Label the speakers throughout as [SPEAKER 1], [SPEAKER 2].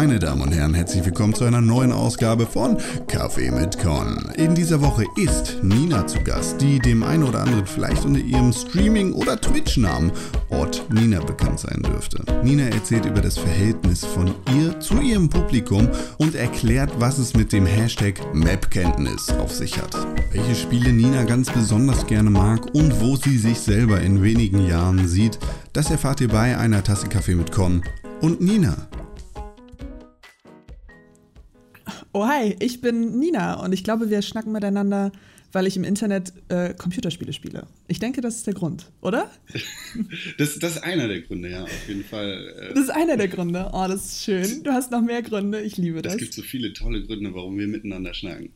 [SPEAKER 1] Meine Damen und Herren, herzlich willkommen zu einer neuen Ausgabe von Kaffee mit Con. In dieser Woche ist Nina zu Gast, die dem einen oder anderen vielleicht unter ihrem Streaming- oder Twitch-Namen Ort Nina bekannt sein dürfte. Nina erzählt über das Verhältnis von ihr zu ihrem Publikum und erklärt, was es mit dem Hashtag Map-Kenntnis auf sich hat. Welche Spiele Nina ganz besonders gerne mag und wo sie sich selber in wenigen Jahren sieht, das erfahrt ihr bei einer Tasse Kaffee mit Con und Nina.
[SPEAKER 2] Oh hi, ich bin Nina und ich glaube, wir schnacken miteinander, weil ich im Internet äh, Computerspiele spiele. Ich denke, das ist der Grund, oder?
[SPEAKER 1] das, das ist einer der Gründe, ja, auf jeden Fall.
[SPEAKER 2] Äh, das ist einer der Gründe. Oh, das ist schön. Du hast noch mehr Gründe. Ich liebe das.
[SPEAKER 1] Es gibt so viele tolle Gründe, warum wir miteinander schnacken.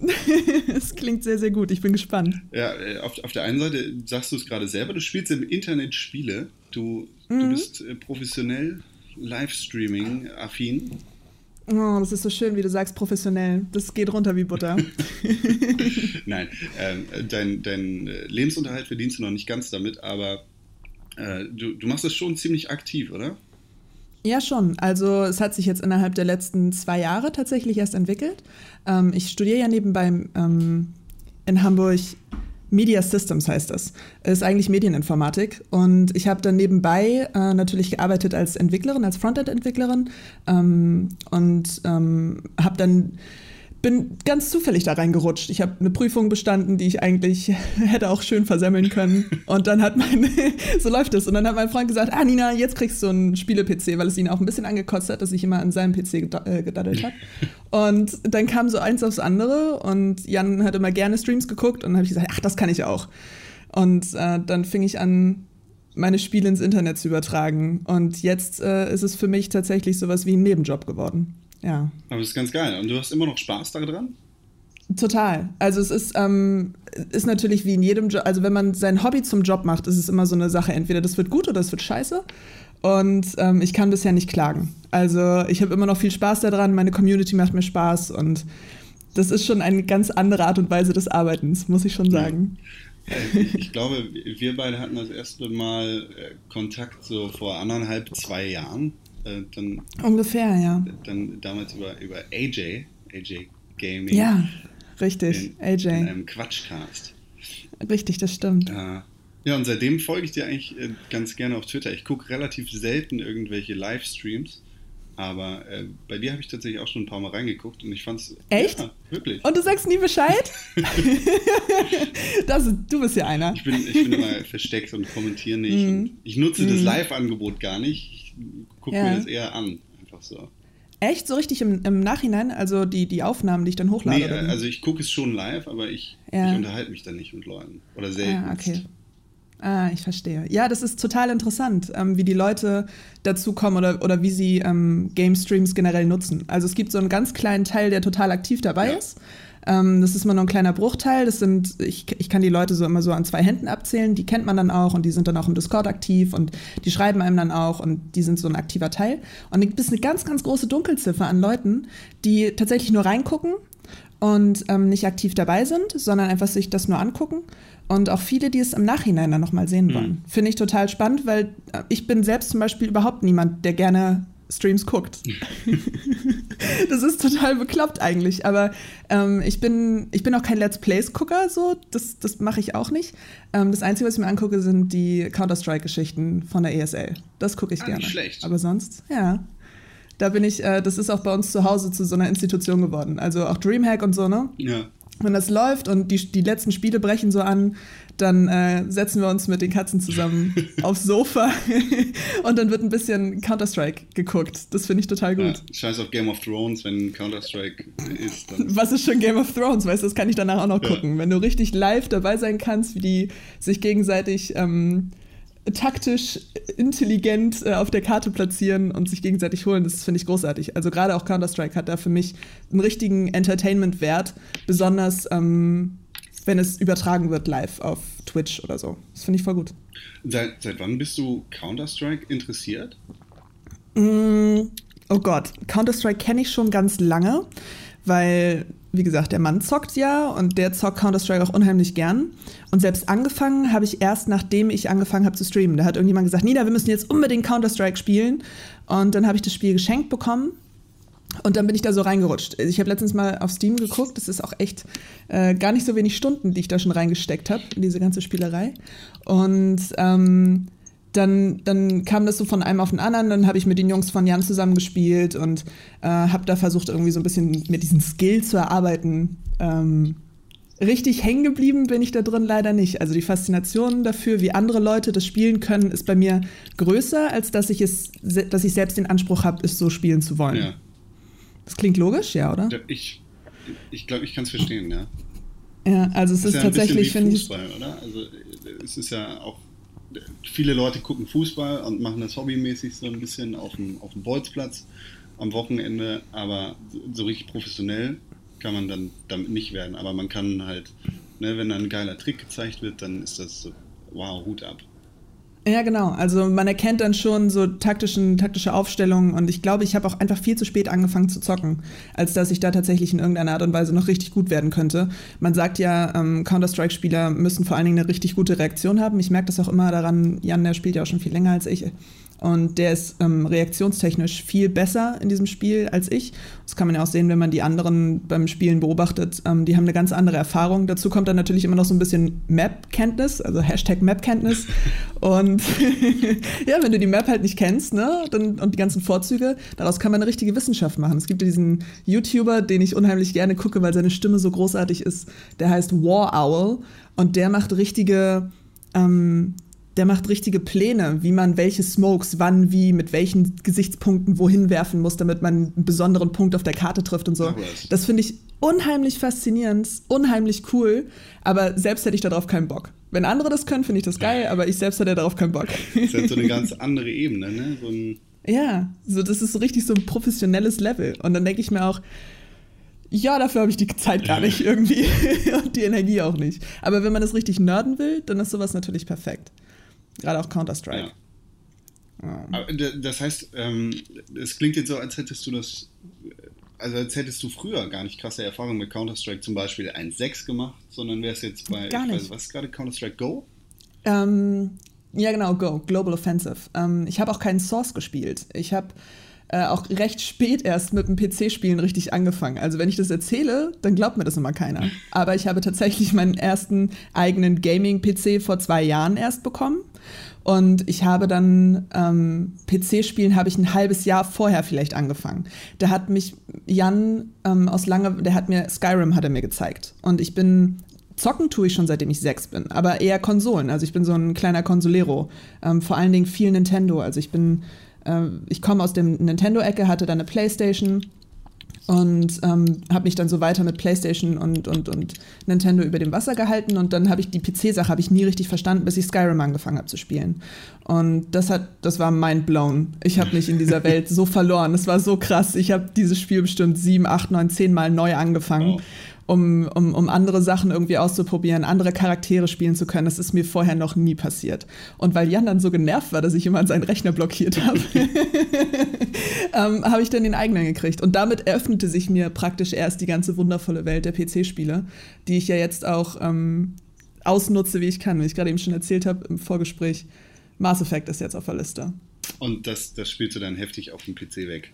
[SPEAKER 2] Es klingt sehr, sehr gut. Ich bin gespannt.
[SPEAKER 1] Ja, äh, auf, auf der einen Seite sagst du es gerade selber, du spielst im Internet Spiele. Du, mhm. du bist äh, professionell Livestreaming-affin.
[SPEAKER 2] Oh, das ist so schön, wie du sagst, professionell. Das geht runter wie Butter.
[SPEAKER 1] Nein, ähm, dein, dein äh, Lebensunterhalt verdienst du noch nicht ganz damit, aber äh, du, du machst das schon ziemlich aktiv, oder?
[SPEAKER 2] Ja, schon. Also es hat sich jetzt innerhalb der letzten zwei Jahre tatsächlich erst entwickelt. Ähm, ich studiere ja nebenbei ähm, in Hamburg Media Systems heißt das. Ist eigentlich Medieninformatik. Und ich habe dann nebenbei äh, natürlich gearbeitet als Entwicklerin, als Frontend-Entwicklerin ähm, und ähm, habe dann bin ganz zufällig da reingerutscht. Ich habe eine Prüfung bestanden, die ich eigentlich hätte auch schön versemmeln können. Und dann hat mein, so läuft es. Und dann hat mein Freund gesagt, ah Nina, jetzt kriegst du einen Spiele-PC, weil es ihn auch ein bisschen angekotzt hat, dass ich immer an seinem PC äh, gedaddelt habe. Und dann kam so eins aufs andere und Jan hat immer gerne Streams geguckt und dann habe ich gesagt, ach, das kann ich auch. Und äh, dann fing ich an, meine Spiele ins Internet zu übertragen. Und jetzt äh, ist es für mich tatsächlich sowas wie ein Nebenjob geworden. Ja.
[SPEAKER 1] Aber das ist ganz geil. Und du hast immer noch Spaß daran?
[SPEAKER 2] Total. Also es ist, ähm, ist natürlich wie in jedem Job, also wenn man sein Hobby zum Job macht, ist es immer so eine Sache, entweder das wird gut oder das wird scheiße. Und ähm, ich kann bisher nicht klagen. Also ich habe immer noch viel Spaß daran, meine Community macht mir Spaß und das ist schon eine ganz andere Art und Weise des Arbeitens, muss ich schon sagen.
[SPEAKER 1] Ich glaube, wir beide hatten das erste Mal äh, Kontakt so vor anderthalb, zwei Jahren.
[SPEAKER 2] Äh, dann, Ungefähr, ja.
[SPEAKER 1] Dann damals über, über AJ, AJ Gaming.
[SPEAKER 2] Ja, richtig,
[SPEAKER 1] in, AJ. In einem Quatschcast.
[SPEAKER 2] Richtig, das stimmt.
[SPEAKER 1] Ja. Ja, und seitdem folge ich dir eigentlich äh, ganz gerne auf Twitter. Ich gucke relativ selten irgendwelche Livestreams, aber äh, bei dir habe ich tatsächlich auch schon ein paar Mal reingeguckt und ich fand es.
[SPEAKER 2] Echt?
[SPEAKER 1] Ja, wirklich.
[SPEAKER 2] Und du sagst nie Bescheid? das, du bist ja einer.
[SPEAKER 1] Ich bin, ich bin immer versteckt und kommentiere nicht. Mm. Und ich nutze mm. das mhm. Live-Angebot gar nicht gucke ja. mir das eher an. Einfach so.
[SPEAKER 2] Echt? So richtig im, im Nachhinein? Also die, die Aufnahmen, die ich dann hochlade? Nee,
[SPEAKER 1] also ich gucke es schon live, aber ich, ja. ich unterhalte mich dann nicht mit Leuten. Oder selten.
[SPEAKER 2] Ah, okay. Ah, ich verstehe. Ja, das ist total interessant, ähm, wie die Leute dazu kommen oder, oder wie sie ähm, Game Streams generell nutzen. Also es gibt so einen ganz kleinen Teil, der total aktiv dabei ja. ist. Ähm, das ist immer nur ein kleiner Bruchteil. Das sind, ich, ich kann die Leute so immer so an zwei Händen abzählen. Die kennt man dann auch und die sind dann auch im Discord aktiv und die schreiben einem dann auch und die sind so ein aktiver Teil. Und dann gibt es eine ganz, ganz große Dunkelziffer an Leuten, die tatsächlich nur reingucken und ähm, nicht aktiv dabei sind, sondern einfach sich das nur angucken. Und auch viele, die es im Nachhinein dann nochmal sehen wollen. Mhm. Finde ich total spannend, weil äh, ich bin selbst zum Beispiel überhaupt niemand, der gerne Streams guckt. das ist total bekloppt eigentlich, aber ähm, ich, bin, ich bin auch kein Let's Plays-Gucker, so, das, das mache ich auch nicht. Ähm, das Einzige, was ich mir angucke, sind die Counter-Strike-Geschichten von der ESL. Das gucke ich ah, gerne. Nicht
[SPEAKER 1] schlecht.
[SPEAKER 2] Aber sonst, ja. Da bin ich, äh, das ist auch bei uns zu Hause zu so einer Institution geworden. Also auch Dreamhack und so, ne?
[SPEAKER 1] Ja
[SPEAKER 2] wenn das läuft und die, die letzten Spiele brechen so an, dann äh, setzen wir uns mit den Katzen zusammen aufs Sofa und dann wird ein bisschen Counter-Strike geguckt. Das finde ich total gut.
[SPEAKER 1] Ja, scheiß auf Game of Thrones, wenn Counter-Strike ist.
[SPEAKER 2] Was ist schon Game of Thrones? Weißt du, das kann ich danach auch noch ja. gucken. Wenn du richtig live dabei sein kannst, wie die sich gegenseitig ähm, taktisch intelligent äh, auf der Karte platzieren und sich gegenseitig holen, das finde ich großartig. Also gerade auch Counter-Strike hat da für mich einen richtigen Entertainment-Wert, besonders ähm, wenn es übertragen wird live auf Twitch oder so. Das finde ich voll gut.
[SPEAKER 1] Seit, seit wann bist du Counter-Strike interessiert?
[SPEAKER 2] Mm, oh Gott, Counter-Strike kenne ich schon ganz lange, weil wie gesagt, der Mann zockt ja und der zockt Counter-Strike auch unheimlich gern. Und selbst angefangen habe ich erst, nachdem ich angefangen habe zu streamen. Da hat irgendjemand gesagt, Nina, wir müssen jetzt unbedingt Counter-Strike spielen. Und dann habe ich das Spiel geschenkt bekommen Und dann bin ich da so reingerutscht. Ich habe letztens mal auf Steam geguckt, das ist auch echt äh, gar nicht so wenig Stunden, die ich da schon reingesteckt habe in diese ganze Spielerei. Und ähm, dann, dann kam das so von einem auf den anderen. Dann habe ich mit den Jungs von Jan zusammengespielt und äh, habe da versucht, irgendwie so ein bisschen mit diesen Skill zu erarbeiten. Ähm, richtig hängen geblieben bin ich da drin leider nicht. Also die Faszination dafür, wie andere Leute das spielen können, ist bei mir größer, als dass ich es, dass ich selbst den Anspruch habe, es so spielen zu wollen. Ja. Das klingt logisch, ja, oder?
[SPEAKER 1] Ich, ich glaube, ich kann es verstehen, ja.
[SPEAKER 2] Ja, also es ist, ist ja tatsächlich,
[SPEAKER 1] finde ich. Fußball, oder? Also es ist ja auch viele Leute gucken Fußball und machen das hobbymäßig so ein bisschen auf dem, auf dem Bolzplatz am Wochenende, aber so richtig professionell kann man dann damit nicht werden. Aber man kann halt, ne, wenn dann ein geiler Trick gezeigt wird, dann ist das so, wow, Hut ab.
[SPEAKER 2] Ja, genau. Also man erkennt dann schon so taktischen, taktische Aufstellungen und ich glaube, ich habe auch einfach viel zu spät angefangen zu zocken, als dass ich da tatsächlich in irgendeiner Art und Weise noch richtig gut werden könnte. Man sagt ja, ähm, Counter-Strike-Spieler müssen vor allen Dingen eine richtig gute Reaktion haben. Ich merke das auch immer daran, Jan, der spielt ja auch schon viel länger als ich. Und der ist ähm, reaktionstechnisch viel besser in diesem Spiel als ich. Das kann man ja auch sehen, wenn man die anderen beim Spielen beobachtet. Ähm, die haben eine ganz andere Erfahrung. Dazu kommt dann natürlich immer noch so ein bisschen Map-Kenntnis, also Hashtag Map-Kenntnis. und ja, wenn du die Map halt nicht kennst, ne, dann, und die ganzen Vorzüge, daraus kann man eine richtige Wissenschaft machen. Es gibt ja diesen YouTuber, den ich unheimlich gerne gucke, weil seine Stimme so großartig ist. Der heißt War Owl und der macht richtige ähm, der macht richtige Pläne, wie man welche Smokes wann, wie, mit welchen Gesichtspunkten wohin werfen muss, damit man einen besonderen Punkt auf der Karte trifft und so. Das finde ich unheimlich faszinierend, unheimlich cool, aber selbst hätte ich darauf keinen Bock. Wenn andere das können, finde ich das geil, aber ich selbst hätte darauf keinen Bock.
[SPEAKER 1] Das ist halt so eine ganz andere Ebene, ne? So
[SPEAKER 2] ja, so, das ist so richtig so ein professionelles Level. Und dann denke ich mir auch, ja, dafür habe ich die Zeit gar nicht irgendwie und die Energie auch nicht. Aber wenn man das richtig nerden will, dann ist sowas natürlich perfekt. Gerade auch Counter-Strike.
[SPEAKER 1] Ja. Ja. Das heißt, ähm, es klingt jetzt so, als hättest du das, also als hättest du früher gar nicht krasse Erfahrungen mit Counter-Strike zum Beispiel 1.6 gemacht, sondern wärst jetzt bei,
[SPEAKER 2] gar nicht. Weiß,
[SPEAKER 1] was ist gerade Counter-Strike Go?
[SPEAKER 2] Ähm, ja, genau, Go, Global Offensive. Ähm, ich habe auch keinen Source gespielt. Ich habe äh, auch recht spät erst mit dem PC-Spielen richtig angefangen. Also wenn ich das erzähle, dann glaubt mir das immer keiner. Aber ich habe tatsächlich meinen ersten eigenen Gaming-PC vor zwei Jahren erst bekommen. Und ich habe dann ähm, PC-Spielen habe ich ein halbes Jahr vorher vielleicht angefangen. Da hat mich Jan ähm, aus lange, der hat mir Skyrim hat er mir gezeigt. Und ich bin Zocken tue ich schon seitdem ich sechs bin, aber eher Konsolen. Also ich bin so ein kleiner Konsolero. Ähm, vor allen Dingen viel Nintendo. Also ich bin äh, ich komme aus dem Nintendo-Ecke, hatte dann eine Playstation und ähm, habe mich dann so weiter mit PlayStation und, und, und Nintendo über dem Wasser gehalten und dann habe ich die PC-Sache habe ich nie richtig verstanden, bis ich Skyrim angefangen habe zu spielen. Und das hat, das war mind blown. Ich habe mich in dieser Welt so verloren. Es war so krass. Ich habe dieses Spiel bestimmt sieben, acht, neun, zehn Mal neu angefangen. Oh um, um, um andere Sachen irgendwie auszuprobieren, andere Charaktere spielen zu können. Das ist mir vorher noch nie passiert. Und weil Jan dann so genervt war, dass ich immer seinen Rechner blockiert habe, ähm, habe ich dann den eigenen gekriegt. Und damit eröffnete sich mir praktisch erst die ganze wundervolle Welt der PC-Spiele, die ich ja jetzt auch ähm, ausnutze, wie ich kann. Wie ich gerade eben schon erzählt habe im Vorgespräch, Mass Effect ist jetzt auf der Liste.
[SPEAKER 1] Und das, das spielst du dann heftig auf dem PC weg?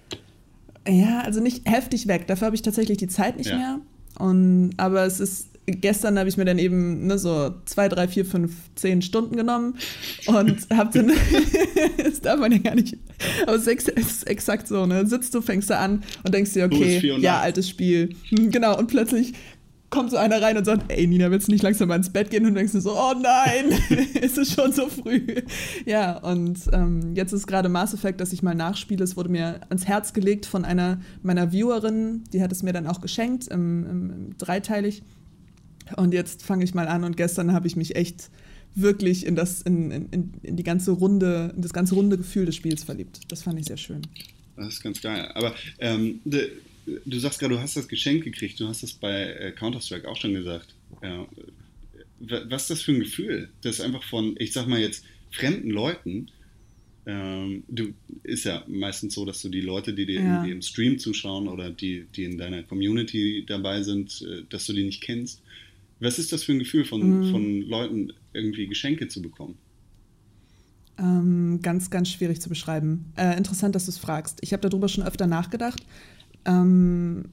[SPEAKER 2] Ja, also nicht heftig weg. Dafür habe ich tatsächlich die Zeit nicht ja. mehr. Und, aber es ist, gestern habe ich mir dann eben ne, so zwei, drei, vier, fünf, zehn Stunden genommen und habe dann, das darf man ja gar nicht, aber es ist exakt so, ne? Sitzt du, fängst du an und denkst dir, okay, ja, altes Spiel. Hm, genau, und plötzlich kommt so einer rein und sagt, ey Nina, willst du nicht langsam mal ins Bett gehen? Und denkst du so, oh nein, ist es schon so früh. Ja, und ähm, jetzt ist gerade Mass Effect, dass ich mal nachspiele. Es wurde mir ans Herz gelegt von einer meiner Viewerin, die hat es mir dann auch geschenkt, im, im, im dreiteilig. Und jetzt fange ich mal an und gestern habe ich mich echt wirklich in das, in, in, in die ganze Runde, in das ganze runde Gefühl des Spiels verliebt. Das fand ich sehr schön.
[SPEAKER 1] Das ist ganz geil. Aber ähm, du sagst gerade, du hast das Geschenk gekriegt, du hast das bei äh, Counter-Strike auch schon gesagt. Ja. Was ist das für ein Gefühl? Das einfach von, ich sag mal jetzt, fremden Leuten, ähm, du ist ja meistens so, dass du die Leute, die dir ja. im Stream zuschauen oder die, die in deiner Community dabei sind, äh, dass du die nicht kennst. Was ist das für ein Gefühl von, mhm. von Leuten, irgendwie Geschenke zu bekommen?
[SPEAKER 2] Ähm, ganz, ganz schwierig zu beschreiben. Äh, interessant, dass du es fragst. Ich habe darüber schon öfter nachgedacht Ähm,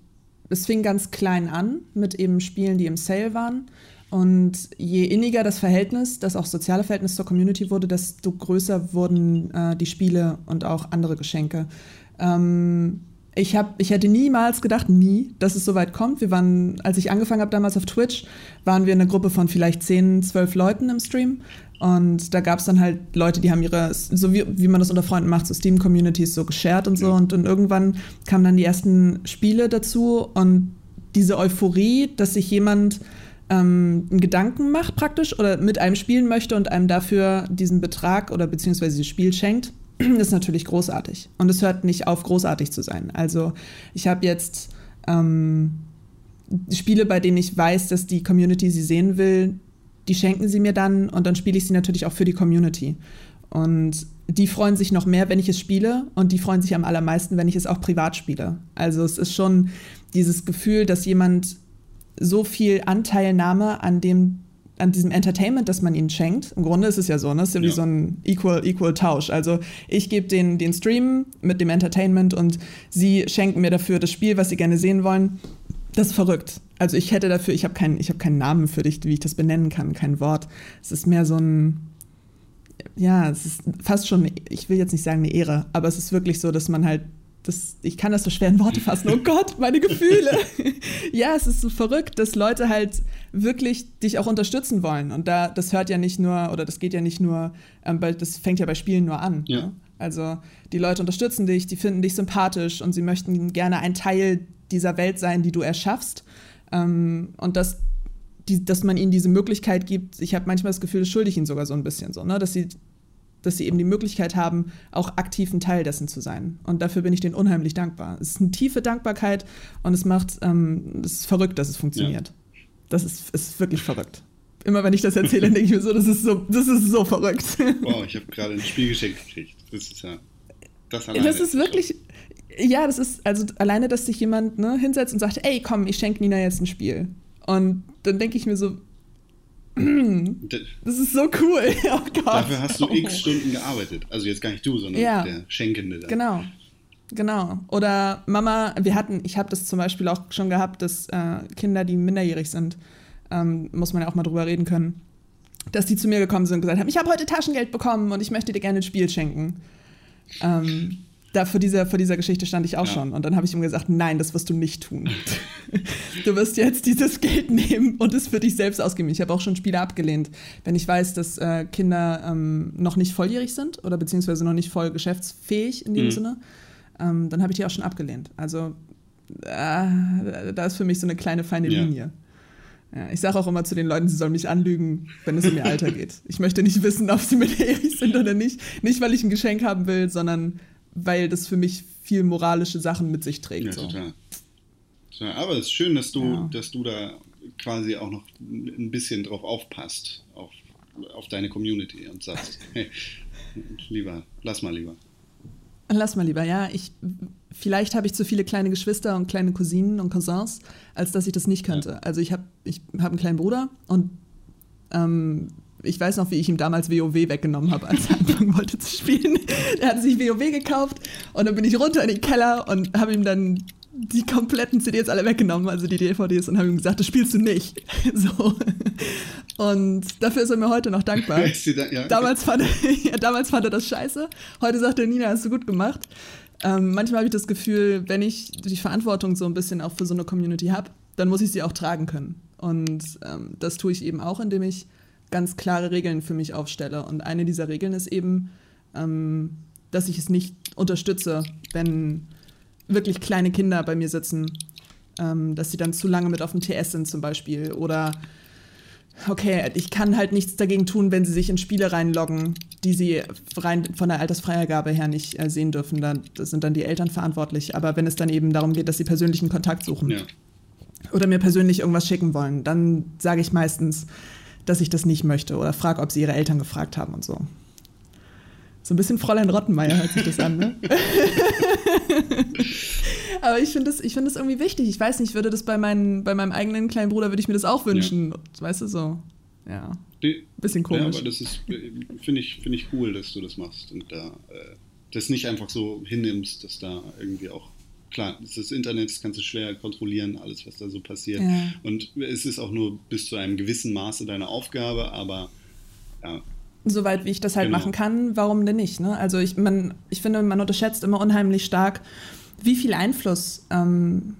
[SPEAKER 2] es fing ganz klein an mit eben Spielen, die im Sale waren. Und je inniger das Verhältnis, das auch soziale Verhältnis zur Community wurde, desto größer wurden äh, die Spiele und auch andere Geschenke. Ähm, ich, hab, ich hätte niemals gedacht, nie, dass es so weit kommt. Wir waren, als ich angefangen habe damals auf Twitch, waren wir eine Gruppe von vielleicht 10, 12 Leuten im Stream. Und da gab es dann halt Leute, die haben ihre, so wie, wie man das unter Freunden macht, so Steam-Communities so geshared und so. Ja. Und, und irgendwann kamen dann die ersten Spiele dazu und diese Euphorie, dass sich jemand ähm, einen Gedanken macht praktisch oder mit einem spielen möchte und einem dafür diesen Betrag oder beziehungsweise dieses Spiel schenkt, ist natürlich großartig. Und es hört nicht auf, großartig zu sein. Also ich habe jetzt ähm, Spiele, bei denen ich weiß, dass die Community sie sehen will, die schenken sie mir dann und dann spiele ich sie natürlich auch für die Community. Und die freuen sich noch mehr, wenn ich es spiele und die freuen sich am allermeisten, wenn ich es auch privat spiele. Also es ist schon dieses Gefühl, dass jemand so viel Anteilnahme an dem an diesem Entertainment, das man ihnen schenkt. Im Grunde ist es ja so, ne? Es ist ja wie so ein Equal, Equal Tausch. Also ich gebe den, den Stream mit dem Entertainment und sie schenken mir dafür das Spiel, was sie gerne sehen wollen. Das ist verrückt. Also ich hätte dafür, ich habe keinen, hab keinen Namen für dich, wie ich das benennen kann, kein Wort. Es ist mehr so ein, ja, es ist fast schon, ich will jetzt nicht sagen eine Ehre, aber es ist wirklich so, dass man halt das, ich kann das so schwer in Worte fassen. Oh Gott, meine Gefühle. ja, es ist so verrückt, dass Leute halt wirklich dich auch unterstützen wollen. Und da, das hört ja nicht nur, oder das geht ja nicht nur, ähm, das fängt ja bei Spielen nur an. Ja. Ne? Also die Leute unterstützen dich, die finden dich sympathisch und sie möchten gerne ein Teil dieser Welt sein, die du erschaffst. Ähm, und das, die, dass man ihnen diese Möglichkeit gibt, ich habe manchmal das Gefühl, das schulde ich ihnen sogar so ein bisschen so, ne? dass sie dass sie eben die Möglichkeit haben, auch aktiv ein Teil dessen zu sein. Und dafür bin ich denen unheimlich dankbar. Es ist eine tiefe Dankbarkeit und es macht, ähm, es ist verrückt, dass es funktioniert. Ja. Das ist, ist wirklich verrückt. Immer wenn ich das erzähle, denke ich mir so, das ist so, das ist so verrückt.
[SPEAKER 1] Wow, ich habe gerade ein Spielgeschenk gekriegt. Das ist ja,
[SPEAKER 2] das. Das ist wirklich, ja, das ist, also alleine, dass sich jemand ne, hinsetzt und sagt, ey, komm, ich schenke Nina jetzt ein Spiel. Und dann denke ich mir so, das ist so cool. Oh
[SPEAKER 1] Gott. Dafür hast du x Stunden gearbeitet. Also jetzt gar nicht du, sondern ja. der Schenkende. Dann.
[SPEAKER 2] Genau. Genau. Oder Mama, wir hatten, ich habe das zum Beispiel auch schon gehabt, dass äh, Kinder, die minderjährig sind, ähm, muss man ja auch mal drüber reden können, dass die zu mir gekommen sind und gesagt haben, ich habe heute Taschengeld bekommen und ich möchte dir gerne ein Spiel schenken. Ähm, da vor dieser, vor dieser Geschichte stand ich auch ja. schon. Und dann habe ich ihm gesagt, nein, das wirst du nicht tun. du wirst jetzt dieses Geld nehmen und es für dich selbst ausgeben. Ich habe auch schon Spiele abgelehnt, wenn ich weiß, dass äh, Kinder ähm, noch nicht volljährig sind oder beziehungsweise noch nicht voll geschäftsfähig in dem mhm. Sinne. Ähm, dann habe ich die auch schon abgelehnt. Also äh, da ist für mich so eine kleine feine ja. Linie. Ja, ich sage auch immer zu den Leuten, sie sollen mich anlügen, wenn es um ihr Alter geht. Ich möchte nicht wissen, ob sie minderjährig sind oder nicht. Nicht, weil ich ein Geschenk haben will, sondern weil das für mich viel moralische Sachen mit sich trägt. Ja, so. total.
[SPEAKER 1] Aber es ist schön, dass du, ja. dass du da quasi auch noch ein bisschen drauf aufpasst, auf, auf deine Community und sagst, hey, lieber, lass mal lieber.
[SPEAKER 2] Lass mal lieber, ja. Ich, vielleicht habe ich zu viele kleine Geschwister und kleine Cousinen und Cousins, als dass ich das nicht könnte. Ja. Also ich habe ich hab einen kleinen Bruder und ähm, ich weiß noch, wie ich ihm damals WoW weggenommen habe, als er anfangen wollte zu spielen. Er hat sich WoW gekauft und dann bin ich runter in den Keller und habe ihm dann die kompletten CDs alle weggenommen, also die DVDs, und habe ihm gesagt, das spielst du nicht. So. Und dafür ist er mir heute noch dankbar. ja. damals, fand er, ja, damals fand er das scheiße. Heute sagt er, Nina, hast du gut gemacht. Ähm, manchmal habe ich das Gefühl, wenn ich die Verantwortung so ein bisschen auch für so eine Community habe, dann muss ich sie auch tragen können. Und ähm, das tue ich eben auch, indem ich ganz klare Regeln für mich aufstelle. Und eine dieser Regeln ist eben, ähm, dass ich es nicht unterstütze, wenn wirklich kleine Kinder bei mir sitzen, ähm, dass sie dann zu lange mit auf dem TS sind zum Beispiel. Oder okay, ich kann halt nichts dagegen tun, wenn sie sich in Spiele reinloggen, die sie rein von der Altersfreigabe her nicht äh, sehen dürfen. Da sind dann die Eltern verantwortlich. Aber wenn es dann eben darum geht, dass sie persönlichen Kontakt suchen ja. oder mir persönlich irgendwas schicken wollen, dann sage ich meistens, dass ich das nicht möchte oder frage, ob sie ihre Eltern gefragt haben und so. So ein bisschen Fräulein Rottenmeier hört sich das an, ne? Aber ich finde das, find das irgendwie wichtig. Ich weiß nicht, ich würde das bei, meinen, bei meinem eigenen kleinen Bruder, würde ich mir das auch wünschen. Ja. Weißt du, so. Ja. Die, bisschen komisch. Ja,
[SPEAKER 1] aber das ist, finde ich, find ich cool, dass du das machst und da äh, das nicht einfach so hinnimmst, dass da irgendwie auch klar, das Internet, das kannst du schwer kontrollieren, alles, was da so passiert. Ja. Und es ist auch nur bis zu einem gewissen Maße deine Aufgabe, aber ja.
[SPEAKER 2] Soweit wie ich das halt genau. machen kann, warum denn nicht? Ne? Also ich, man, ich finde, man unterschätzt immer unheimlich stark, wie viel Einfluss ähm,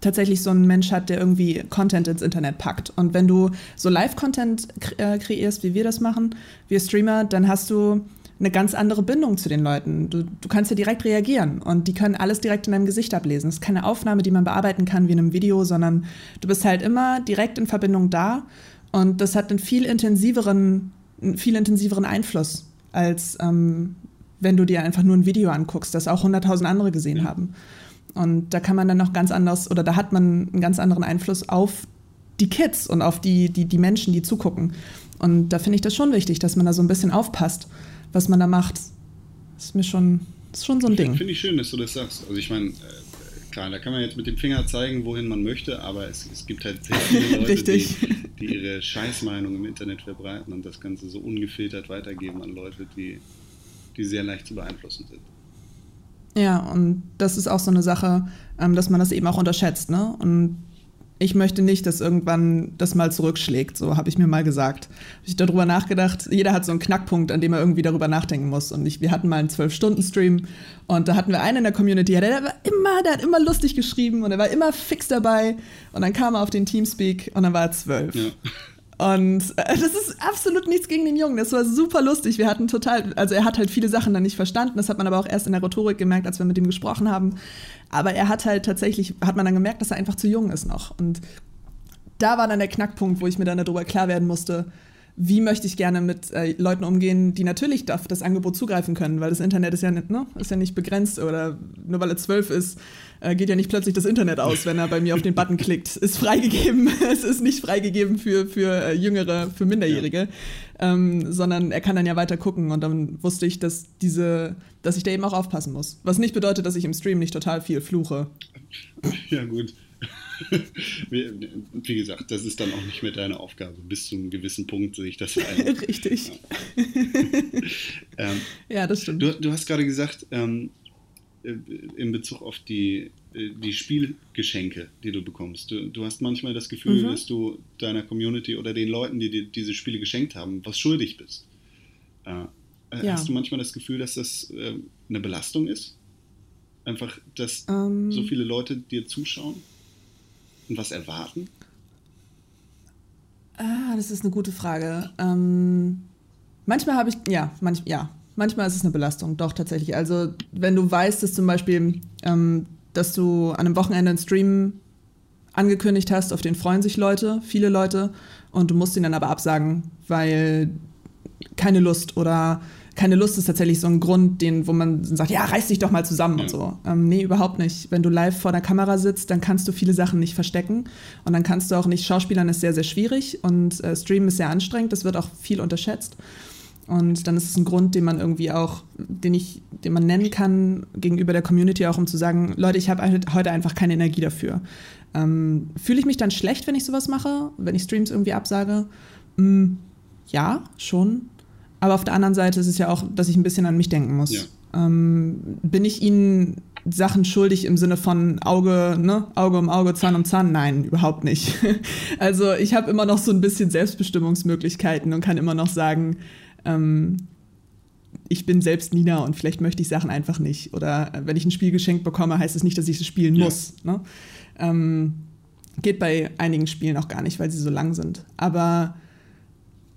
[SPEAKER 2] tatsächlich so ein Mensch hat, der irgendwie Content ins Internet packt. Und wenn du so Live-Content kre äh, kreierst, wie wir das machen, wir Streamer, dann hast du eine ganz andere Bindung zu den Leuten. Du, du kannst ja direkt reagieren und die können alles direkt in deinem Gesicht ablesen. Es ist keine Aufnahme, die man bearbeiten kann wie in einem Video, sondern du bist halt immer direkt in Verbindung da und das hat einen viel intensiveren, einen viel intensiveren Einfluss, als ähm, wenn du dir einfach nur ein Video anguckst, das auch 100.000 andere gesehen haben. Und da kann man dann noch ganz anders, oder da hat man einen ganz anderen Einfluss auf die Kids und auf die, die, die Menschen, die zugucken. Und da finde ich das schon wichtig, dass man da so ein bisschen aufpasst, was man da macht. Das ist mir schon, ist schon so ein Ding.
[SPEAKER 1] Finde ich schön, dass du das sagst. Also ich meine, äh, klar, da kann man jetzt mit dem Finger zeigen, wohin man möchte, aber es, es gibt halt sehr viele Leute, die, die, ihre Scheißmeinung im Internet verbreiten und das Ganze so ungefiltert weitergeben an Leute, die, die sehr leicht zu beeinflussen sind.
[SPEAKER 2] Ja, und das ist auch so eine Sache, ähm, dass man das eben auch unterschätzt. Ne? Und ich möchte nicht, dass irgendwann das mal zurückschlägt, so habe ich mir mal gesagt. Habe ich darüber nachgedacht, jeder hat so einen Knackpunkt, an dem er irgendwie darüber nachdenken muss. Und ich, wir hatten mal einen Zwölf-Stunden-Stream und da hatten wir einen in der Community, der, der war immer, der hat immer lustig geschrieben und er war immer fix dabei. Und dann kam er auf den Teamspeak und dann war er zwölf. Ja. Und äh, das ist absolut nichts gegen den Jungen. Das war super lustig. Wir hatten total, also er hat halt viele Sachen dann nicht verstanden. Das hat man aber auch erst in der Rhetorik gemerkt, als wir mit ihm gesprochen haben. Aber er hat halt tatsächlich, hat man dann gemerkt, dass er einfach zu jung ist noch. Und da war dann der Knackpunkt, wo ich mir dann darüber klar werden musste, wie möchte ich gerne mit äh, Leuten umgehen, die natürlich auf das Angebot zugreifen können, weil das Internet ist ja, nicht, ne, ist ja nicht begrenzt oder nur weil er zwölf ist, äh, geht ja nicht plötzlich das Internet aus, wenn er bei mir auf den Button klickt. Ist freigegeben, es ist nicht freigegeben für, für äh, Jüngere, für Minderjährige, ja. ähm, sondern er kann dann ja weiter gucken und dann wusste ich, dass diese, dass ich da eben auch aufpassen muss. Was nicht bedeutet, dass ich im Stream nicht total viel fluche.
[SPEAKER 1] Ja, gut. Wie gesagt, das ist dann auch nicht mehr deine Aufgabe. Bis zu einem gewissen Punkt sehe ich das ein.
[SPEAKER 2] Richtig.
[SPEAKER 1] Ja. ähm, ja, das stimmt. Du, du hast gerade gesagt, ähm, äh, in Bezug auf die, äh, die Spielgeschenke, die du bekommst. Du, du hast manchmal das Gefühl, mhm. dass du deiner Community oder den Leuten, die dir diese Spiele geschenkt haben, was schuldig bist. Äh, ja. Hast du manchmal das Gefühl, dass das äh, eine Belastung ist? Einfach, dass ähm, so viele Leute dir zuschauen? Und was erwarten?
[SPEAKER 2] Ah, das ist eine gute Frage. Ähm, manchmal habe ich, ja, manch, ja, manchmal ist es eine Belastung, doch tatsächlich. Also wenn du weißt, dass zum Beispiel, ähm, dass du an einem Wochenende einen Stream angekündigt hast, auf den freuen sich Leute, viele Leute, und du musst ihn dann aber absagen, weil keine Lust oder keine Lust ist tatsächlich so ein Grund, den, wo man sagt, ja, reiß dich doch mal zusammen ja. und so. Ähm, nee, überhaupt nicht. Wenn du live vor der Kamera sitzt, dann kannst du viele Sachen nicht verstecken und dann kannst du auch nicht, Schauspielern ist sehr, sehr schwierig und äh, Streamen ist sehr anstrengend, das wird auch viel unterschätzt. Und dann ist es ein Grund, den man irgendwie auch, den ich, den man nennen kann gegenüber der Community auch, um zu sagen, Leute, ich habe heute einfach keine Energie dafür. Ähm, Fühle ich mich dann schlecht, wenn ich sowas mache, wenn ich Streams irgendwie absage? Mm, ja, schon. Aber auf der anderen Seite ist es ja auch, dass ich ein bisschen an mich denken muss. Ja. Ähm, bin ich Ihnen Sachen schuldig im Sinne von Auge, ne? Auge um Auge, Zahn um Zahn? Nein, überhaupt nicht. also ich habe immer noch so ein bisschen Selbstbestimmungsmöglichkeiten und kann immer noch sagen, ähm, ich bin selbst Nina und vielleicht möchte ich Sachen einfach nicht. Oder wenn ich ein Spiel geschenkt bekomme, heißt es das nicht, dass ich es spielen ja. muss. Ne? Ähm, geht bei einigen Spielen auch gar nicht, weil sie so lang sind. Aber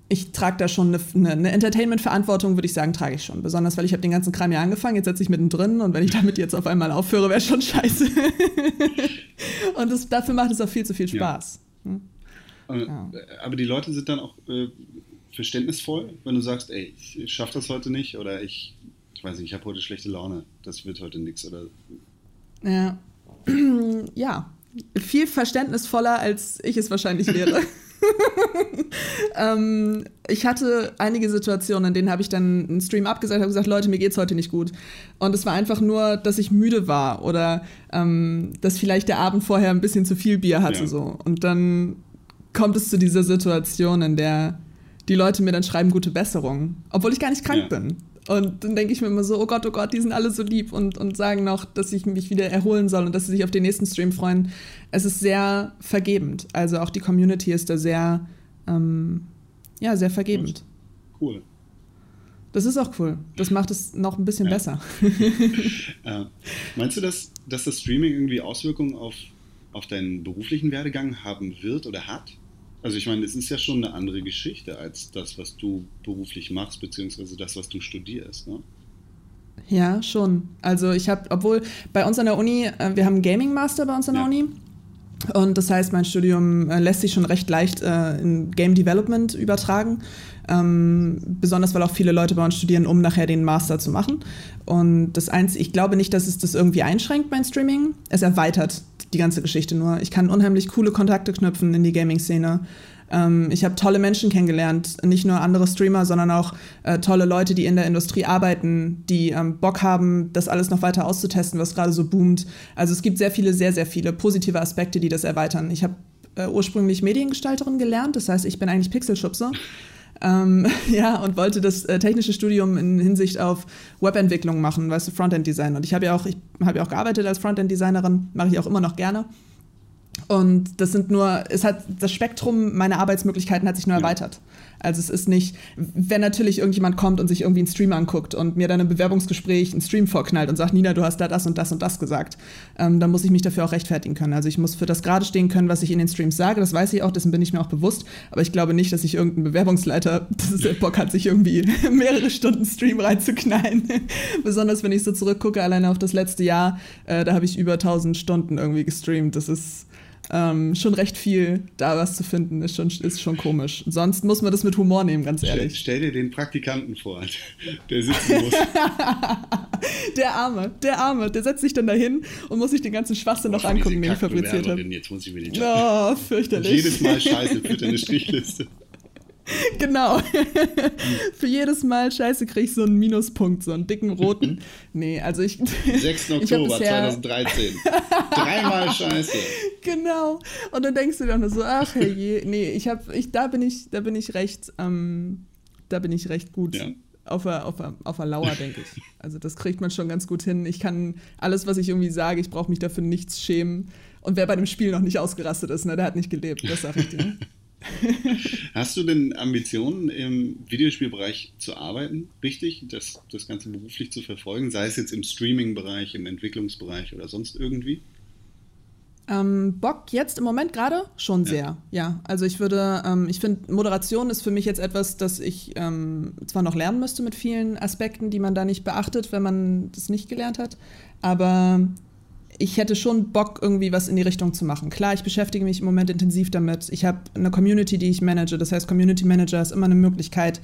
[SPEAKER 2] ich trage da schon eine, eine Entertainment-Verantwortung, würde ich sagen, trage ich schon. Besonders, weil ich habe den ganzen Kram ja angefangen, jetzt setze ich mittendrin und wenn ich damit jetzt auf einmal aufhöre, wäre schon scheiße. und das, dafür macht es auch viel zu viel Spaß.
[SPEAKER 1] Ja. Hm? Ja. Aber die Leute sind dann auch äh, verständnisvoll, wenn du sagst, ey, ich schaffe das heute nicht oder ich, ich weiß nicht, ich habe heute schlechte Laune, das wird heute nichts oder.
[SPEAKER 2] Ja. ja. Viel verständnisvoller, als ich es wahrscheinlich wäre. ähm, ich hatte einige Situationen, in denen habe ich dann einen Stream abgesagt, habe gesagt, Leute, mir geht's heute nicht gut. Und es war einfach nur, dass ich müde war oder ähm, dass vielleicht der Abend vorher ein bisschen zu viel Bier hatte. Ja. So. Und dann kommt es zu dieser Situation, in der die Leute mir dann schreiben gute Besserung, obwohl ich gar nicht krank ja. bin. Und dann denke ich mir immer so, oh Gott, oh Gott, die sind alle so lieb und, und sagen noch, dass ich mich wieder erholen soll und dass sie sich auf den nächsten Stream freuen. Es ist sehr vergebend. Also auch die Community ist da sehr, ähm, ja, sehr vergebend.
[SPEAKER 1] Cool.
[SPEAKER 2] Das ist auch cool. Das macht es noch ein bisschen ja. besser.
[SPEAKER 1] äh, meinst du, dass, dass das Streaming irgendwie Auswirkungen auf, auf deinen beruflichen Werdegang haben wird oder hat? Also ich meine, es ist ja schon eine andere Geschichte als das, was du beruflich machst, beziehungsweise das, was du studierst. Ne?
[SPEAKER 2] Ja, schon. Also ich habe, obwohl bei uns an der Uni, äh, wir haben einen Gaming Master bei uns an der ja. Uni. Und das heißt, mein Studium äh, lässt sich schon recht leicht äh, in Game Development übertragen. Ähm, besonders weil auch viele Leute bei uns studieren, um nachher den Master zu machen. Und das Einzige, ich glaube nicht, dass es das irgendwie einschränkt beim Streaming. Es erweitert die ganze Geschichte nur. Ich kann unheimlich coole Kontakte knüpfen in die Gaming-Szene. Ähm, ich habe tolle Menschen kennengelernt, nicht nur andere Streamer, sondern auch äh, tolle Leute, die in der Industrie arbeiten, die ähm, Bock haben, das alles noch weiter auszutesten, was gerade so boomt. Also es gibt sehr viele, sehr, sehr viele positive Aspekte, die das erweitern. Ich habe äh, ursprünglich Mediengestalterin gelernt, das heißt, ich bin eigentlich Pixelschubser. Ähm, ja, und wollte das äh, technische Studium in Hinsicht auf Webentwicklung machen, weißt du, Frontend-Design. Und ich habe ja auch, ich habe ja auch gearbeitet als Frontend-Designerin, mache ich auch immer noch gerne. Und das sind nur, es hat das Spektrum meiner Arbeitsmöglichkeiten hat sich nur erweitert. Also es ist nicht, wenn natürlich irgendjemand kommt und sich irgendwie einen Stream anguckt und mir dann im Bewerbungsgespräch einen Stream vorknallt und sagt, Nina, du hast da das und das und das gesagt, ähm, dann muss ich mich dafür auch rechtfertigen können. Also ich muss für das gerade stehen können, was ich in den Streams sage. Das weiß ich auch, dessen bin ich mir auch bewusst. Aber ich glaube nicht, dass sich irgendein Bewerbungsleiter Bock hat, sich irgendwie mehrere Stunden Stream reinzuknallen. Besonders wenn ich so zurückgucke, alleine auf das letzte Jahr, äh, da habe ich über 1000 Stunden irgendwie gestreamt. Das ist ähm, schon recht viel da was zu finden, ist schon, ist schon komisch. Sonst muss man das mit Humor nehmen, ganz ehrlich.
[SPEAKER 1] Stell, stell dir den Praktikanten vor, der sitzen muss.
[SPEAKER 2] der Arme, der Arme, der setzt sich dann dahin und muss sich den ganzen Schwachsinn noch angucken, den ich fabriziert habe.
[SPEAKER 1] Jetzt muss ich mir den
[SPEAKER 2] Job. Oh, fürchterlich. Und
[SPEAKER 1] jedes Mal Scheiße für deine Strichliste.
[SPEAKER 2] Genau. Für jedes Mal Scheiße kriege ich so einen Minuspunkt, so einen dicken roten. Nee, also ich.
[SPEAKER 1] 6. Oktober 2013. Dreimal Scheiße.
[SPEAKER 2] Genau. Und dann denkst du dir auch nur so, ach herrje, nee, ich hab, ich, da bin ich, da bin ich recht, ähm, da bin ich recht gut. Ja. Auf der, auf, der, auf der Lauer, denke ich. Also das kriegt man schon ganz gut hin. Ich kann alles, was ich irgendwie sage, ich brauche mich dafür nichts schämen. Und wer bei dem Spiel noch nicht ausgerastet ist, ne, der hat nicht gelebt, das sage ich dir.
[SPEAKER 1] Hast du denn Ambitionen, im Videospielbereich zu arbeiten, richtig, das, das Ganze beruflich zu verfolgen, sei es jetzt im Streaming-Bereich, im Entwicklungsbereich oder sonst irgendwie?
[SPEAKER 2] Ähm, Bock jetzt im Moment gerade schon sehr, ja. ja. Also ich würde, ähm, ich finde, Moderation ist für mich jetzt etwas, das ich ähm, zwar noch lernen müsste mit vielen Aspekten, die man da nicht beachtet, wenn man das nicht gelernt hat, aber ich hätte schon Bock, irgendwie was in die Richtung zu machen. Klar, ich beschäftige mich im Moment intensiv damit. Ich habe eine Community, die ich manage. Das heißt, Community Manager ist immer eine Möglichkeit.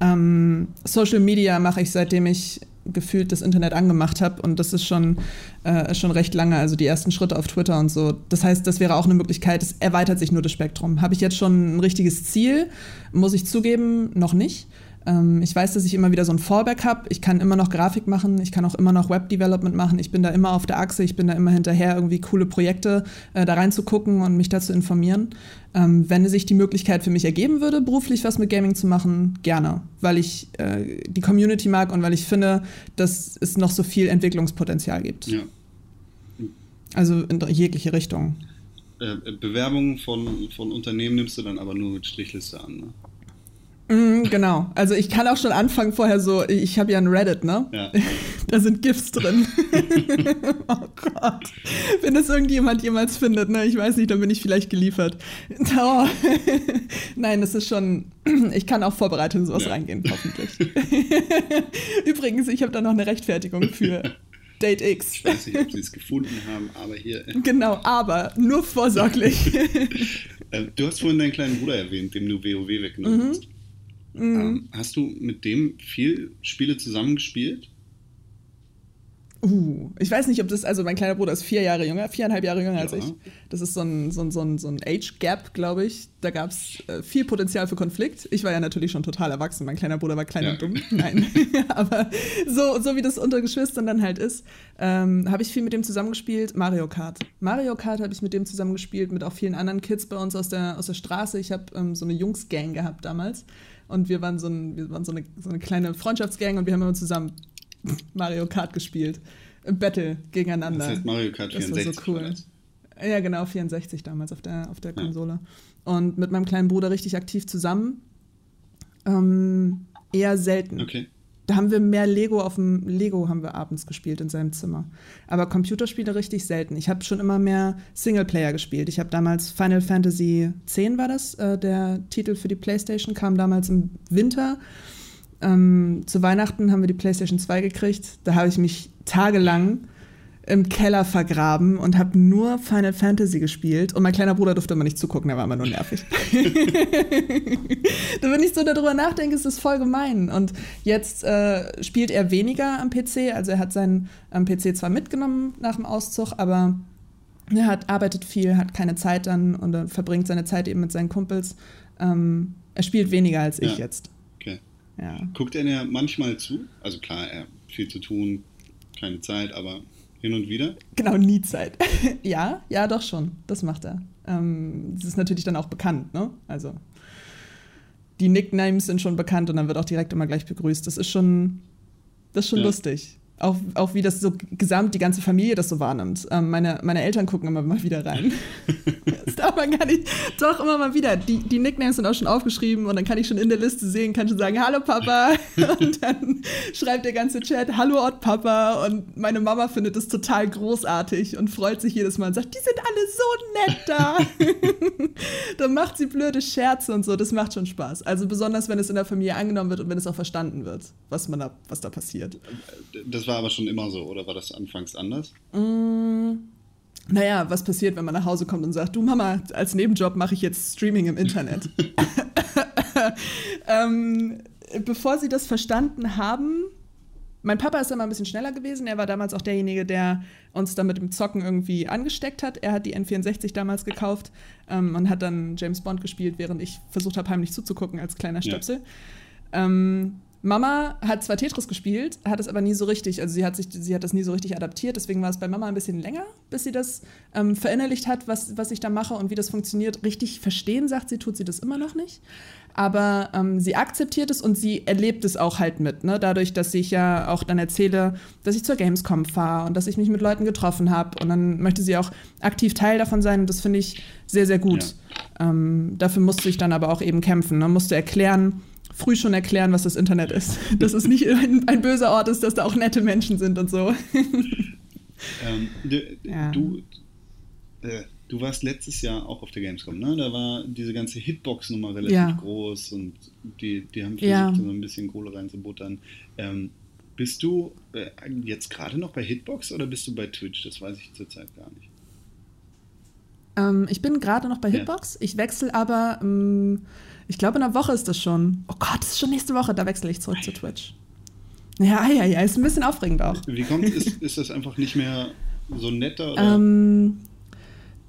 [SPEAKER 2] Ähm, Social Media mache ich, seitdem ich gefühlt das Internet angemacht habe. Und das ist schon, äh, schon recht lange, also die ersten Schritte auf Twitter und so. Das heißt, das wäre auch eine Möglichkeit. Es erweitert sich nur das Spektrum. Habe ich jetzt schon ein richtiges Ziel? Muss ich zugeben, noch nicht. Ähm, ich weiß, dass ich immer wieder so ein Fallback habe. Ich kann immer noch Grafik machen, ich kann auch immer noch Web-Development machen. Ich bin da immer auf der Achse, ich bin da immer hinterher, irgendwie coole Projekte äh, da reinzugucken und mich dazu informieren. Ähm, wenn sich die Möglichkeit für mich ergeben würde, beruflich was mit Gaming zu machen, gerne. Weil ich äh, die Community mag und weil ich finde, dass es noch so viel Entwicklungspotenzial gibt. Ja. Also in jegliche Richtung.
[SPEAKER 1] Äh, Bewerbungen von, von Unternehmen nimmst du dann aber nur mit Strichliste an, ne?
[SPEAKER 2] Mm, genau. Also ich kann auch schon anfangen vorher so, ich habe ja ein Reddit, ne? Ja. Da sind GIFs drin. oh Gott. Wenn das irgendjemand jemals findet, ne? Ich weiß nicht, dann bin ich vielleicht geliefert. Oh. Nein, das ist schon, ich kann auch vorbereitet in sowas ja. reingehen, hoffentlich. Übrigens, ich habe da noch eine Rechtfertigung für. Date X.
[SPEAKER 1] Ich weiß nicht, ob sie es gefunden haben, aber hier.
[SPEAKER 2] Genau, aber nur vorsorglich.
[SPEAKER 1] Äh, du hast vorhin deinen kleinen Bruder erwähnt, dem du WoW weggenommen mhm. hast. Mhm. Ähm, hast du mit dem viel Spiele zusammengespielt?
[SPEAKER 2] Uh, ich weiß nicht, ob das, also mein kleiner Bruder ist vier Jahre jünger, viereinhalb Jahre jünger ja. als ich. Das ist so ein, so ein, so ein, so ein Age Gap, glaube ich. Da gab es äh, viel Potenzial für Konflikt. Ich war ja natürlich schon total erwachsen. Mein kleiner Bruder war klein ja. und dumm. Nein. Aber so, so wie das unter Geschwistern dann halt ist, ähm, habe ich viel mit dem zusammengespielt. Mario Kart. Mario Kart habe ich mit dem zusammengespielt, mit auch vielen anderen Kids bei uns aus der, aus der Straße. Ich habe ähm, so eine Jungs-Gang gehabt damals. Und wir waren so, ein, wir waren so, eine, so eine kleine Freundschaftsgang und wir haben immer zusammen Mario Kart gespielt. Im Battle gegeneinander.
[SPEAKER 1] Das heißt Mario Kart 64. Das war so cool.
[SPEAKER 2] Ja, genau, 64 damals auf der, auf der ja. Konsole. Und mit meinem kleinen Bruder richtig aktiv zusammen. Ähm, eher selten.
[SPEAKER 1] Okay.
[SPEAKER 2] Da haben wir mehr Lego auf dem Lego haben wir abends gespielt in seinem Zimmer. Aber Computerspiele richtig selten. Ich habe schon immer mehr Singleplayer gespielt. Ich habe damals Final Fantasy X war das, äh, der Titel für die PlayStation, kam damals im Winter. Ähm, zu Weihnachten haben wir die PlayStation 2 gekriegt. Da habe ich mich tagelang im Keller vergraben und habe nur Final Fantasy gespielt. Und mein kleiner Bruder durfte immer nicht zugucken, der war immer nur nervig. da, wenn ich so darüber nachdenke, ist das voll gemein. Und jetzt äh, spielt er weniger am PC. Also er hat seinen ähm, PC zwar mitgenommen nach dem Auszug, aber er hat, arbeitet viel, hat keine Zeit dann und er verbringt seine Zeit eben mit seinen Kumpels. Ähm, er spielt weniger als ich ja. jetzt.
[SPEAKER 1] Okay. Ja. Guckt er ja manchmal zu? Also klar, er hat viel zu tun, keine Zeit, aber hin und wieder?
[SPEAKER 2] Genau, nie Zeit. ja, ja, doch schon. Das macht er. Ähm, das ist natürlich dann auch bekannt, ne? Also die Nicknames sind schon bekannt und dann wird auch direkt immer gleich begrüßt. Das ist schon, das ist schon ja. lustig auch, auch wie das so gesamt die ganze Familie das so wahrnimmt. Ähm, meine, meine Eltern gucken immer mal wieder rein. das darf man gar nicht. Doch, immer mal wieder. Die, die Nicknames sind auch schon aufgeschrieben und dann kann ich schon in der Liste sehen, kann schon sagen, hallo Papa. und dann schreibt der ganze Chat, hallo Ott Papa. Und meine Mama findet es total großartig und freut sich jedes Mal und sagt, die sind alle so nett da. dann macht sie blöde Scherze und so. Das macht schon Spaß. Also besonders, wenn es in der Familie angenommen wird und wenn es auch verstanden wird, was, man da, was da passiert.
[SPEAKER 1] Das war aber schon immer so, oder war das anfangs anders?
[SPEAKER 2] Mm, naja, was passiert, wenn man nach Hause kommt und sagt, du Mama, als Nebenjob mache ich jetzt Streaming im Internet. ähm, bevor sie das verstanden haben, mein Papa ist immer ein bisschen schneller gewesen. Er war damals auch derjenige, der uns dann mit dem Zocken irgendwie angesteckt hat. Er hat die N64 damals gekauft ähm, und hat dann James Bond gespielt, während ich versucht habe, heimlich zuzugucken als kleiner Stöpsel. Ja. Ähm, Mama hat zwar Tetris gespielt, hat es aber nie so richtig, also sie hat, sich, sie hat das nie so richtig adaptiert, deswegen war es bei Mama ein bisschen länger, bis sie das ähm, verinnerlicht hat, was, was ich da mache und wie das funktioniert. Richtig verstehen, sagt sie, tut sie das immer noch nicht. Aber ähm, sie akzeptiert es und sie erlebt es auch halt mit. Ne? Dadurch, dass ich ja auch dann erzähle, dass ich zur Gamescom fahre und dass ich mich mit Leuten getroffen habe. Und dann möchte sie auch aktiv Teil davon sein. Und das finde ich sehr, sehr gut. Ja. Ähm, dafür musste ich dann aber auch eben kämpfen. Ne? Musste erklären, früh schon erklären, was das Internet ist. Dass es nicht ein, ein böser Ort ist, dass da auch nette Menschen sind und so.
[SPEAKER 1] Ähm, du, ja. du, äh, du, warst letztes Jahr auch auf der Gamescom, ne? Da war diese ganze Hitbox-Nummer relativ ja. groß und die, die haben versucht, ja. so ein bisschen Kohle reinzubuttern. Ähm, bist du äh, jetzt gerade noch bei Hitbox oder bist du bei Twitch? Das weiß ich zurzeit gar nicht.
[SPEAKER 2] Ähm, ich bin gerade noch bei Hitbox. Ich wechsle aber ähm, ich glaube, in einer Woche ist das schon. Oh Gott, das ist schon nächste Woche. Da wechsle ich zurück zu Twitch. Ja, ja, ja, ist ein bisschen aufregend auch.
[SPEAKER 1] Wie kommt es? Ist, ist das einfach nicht mehr so netter?
[SPEAKER 2] Ähm,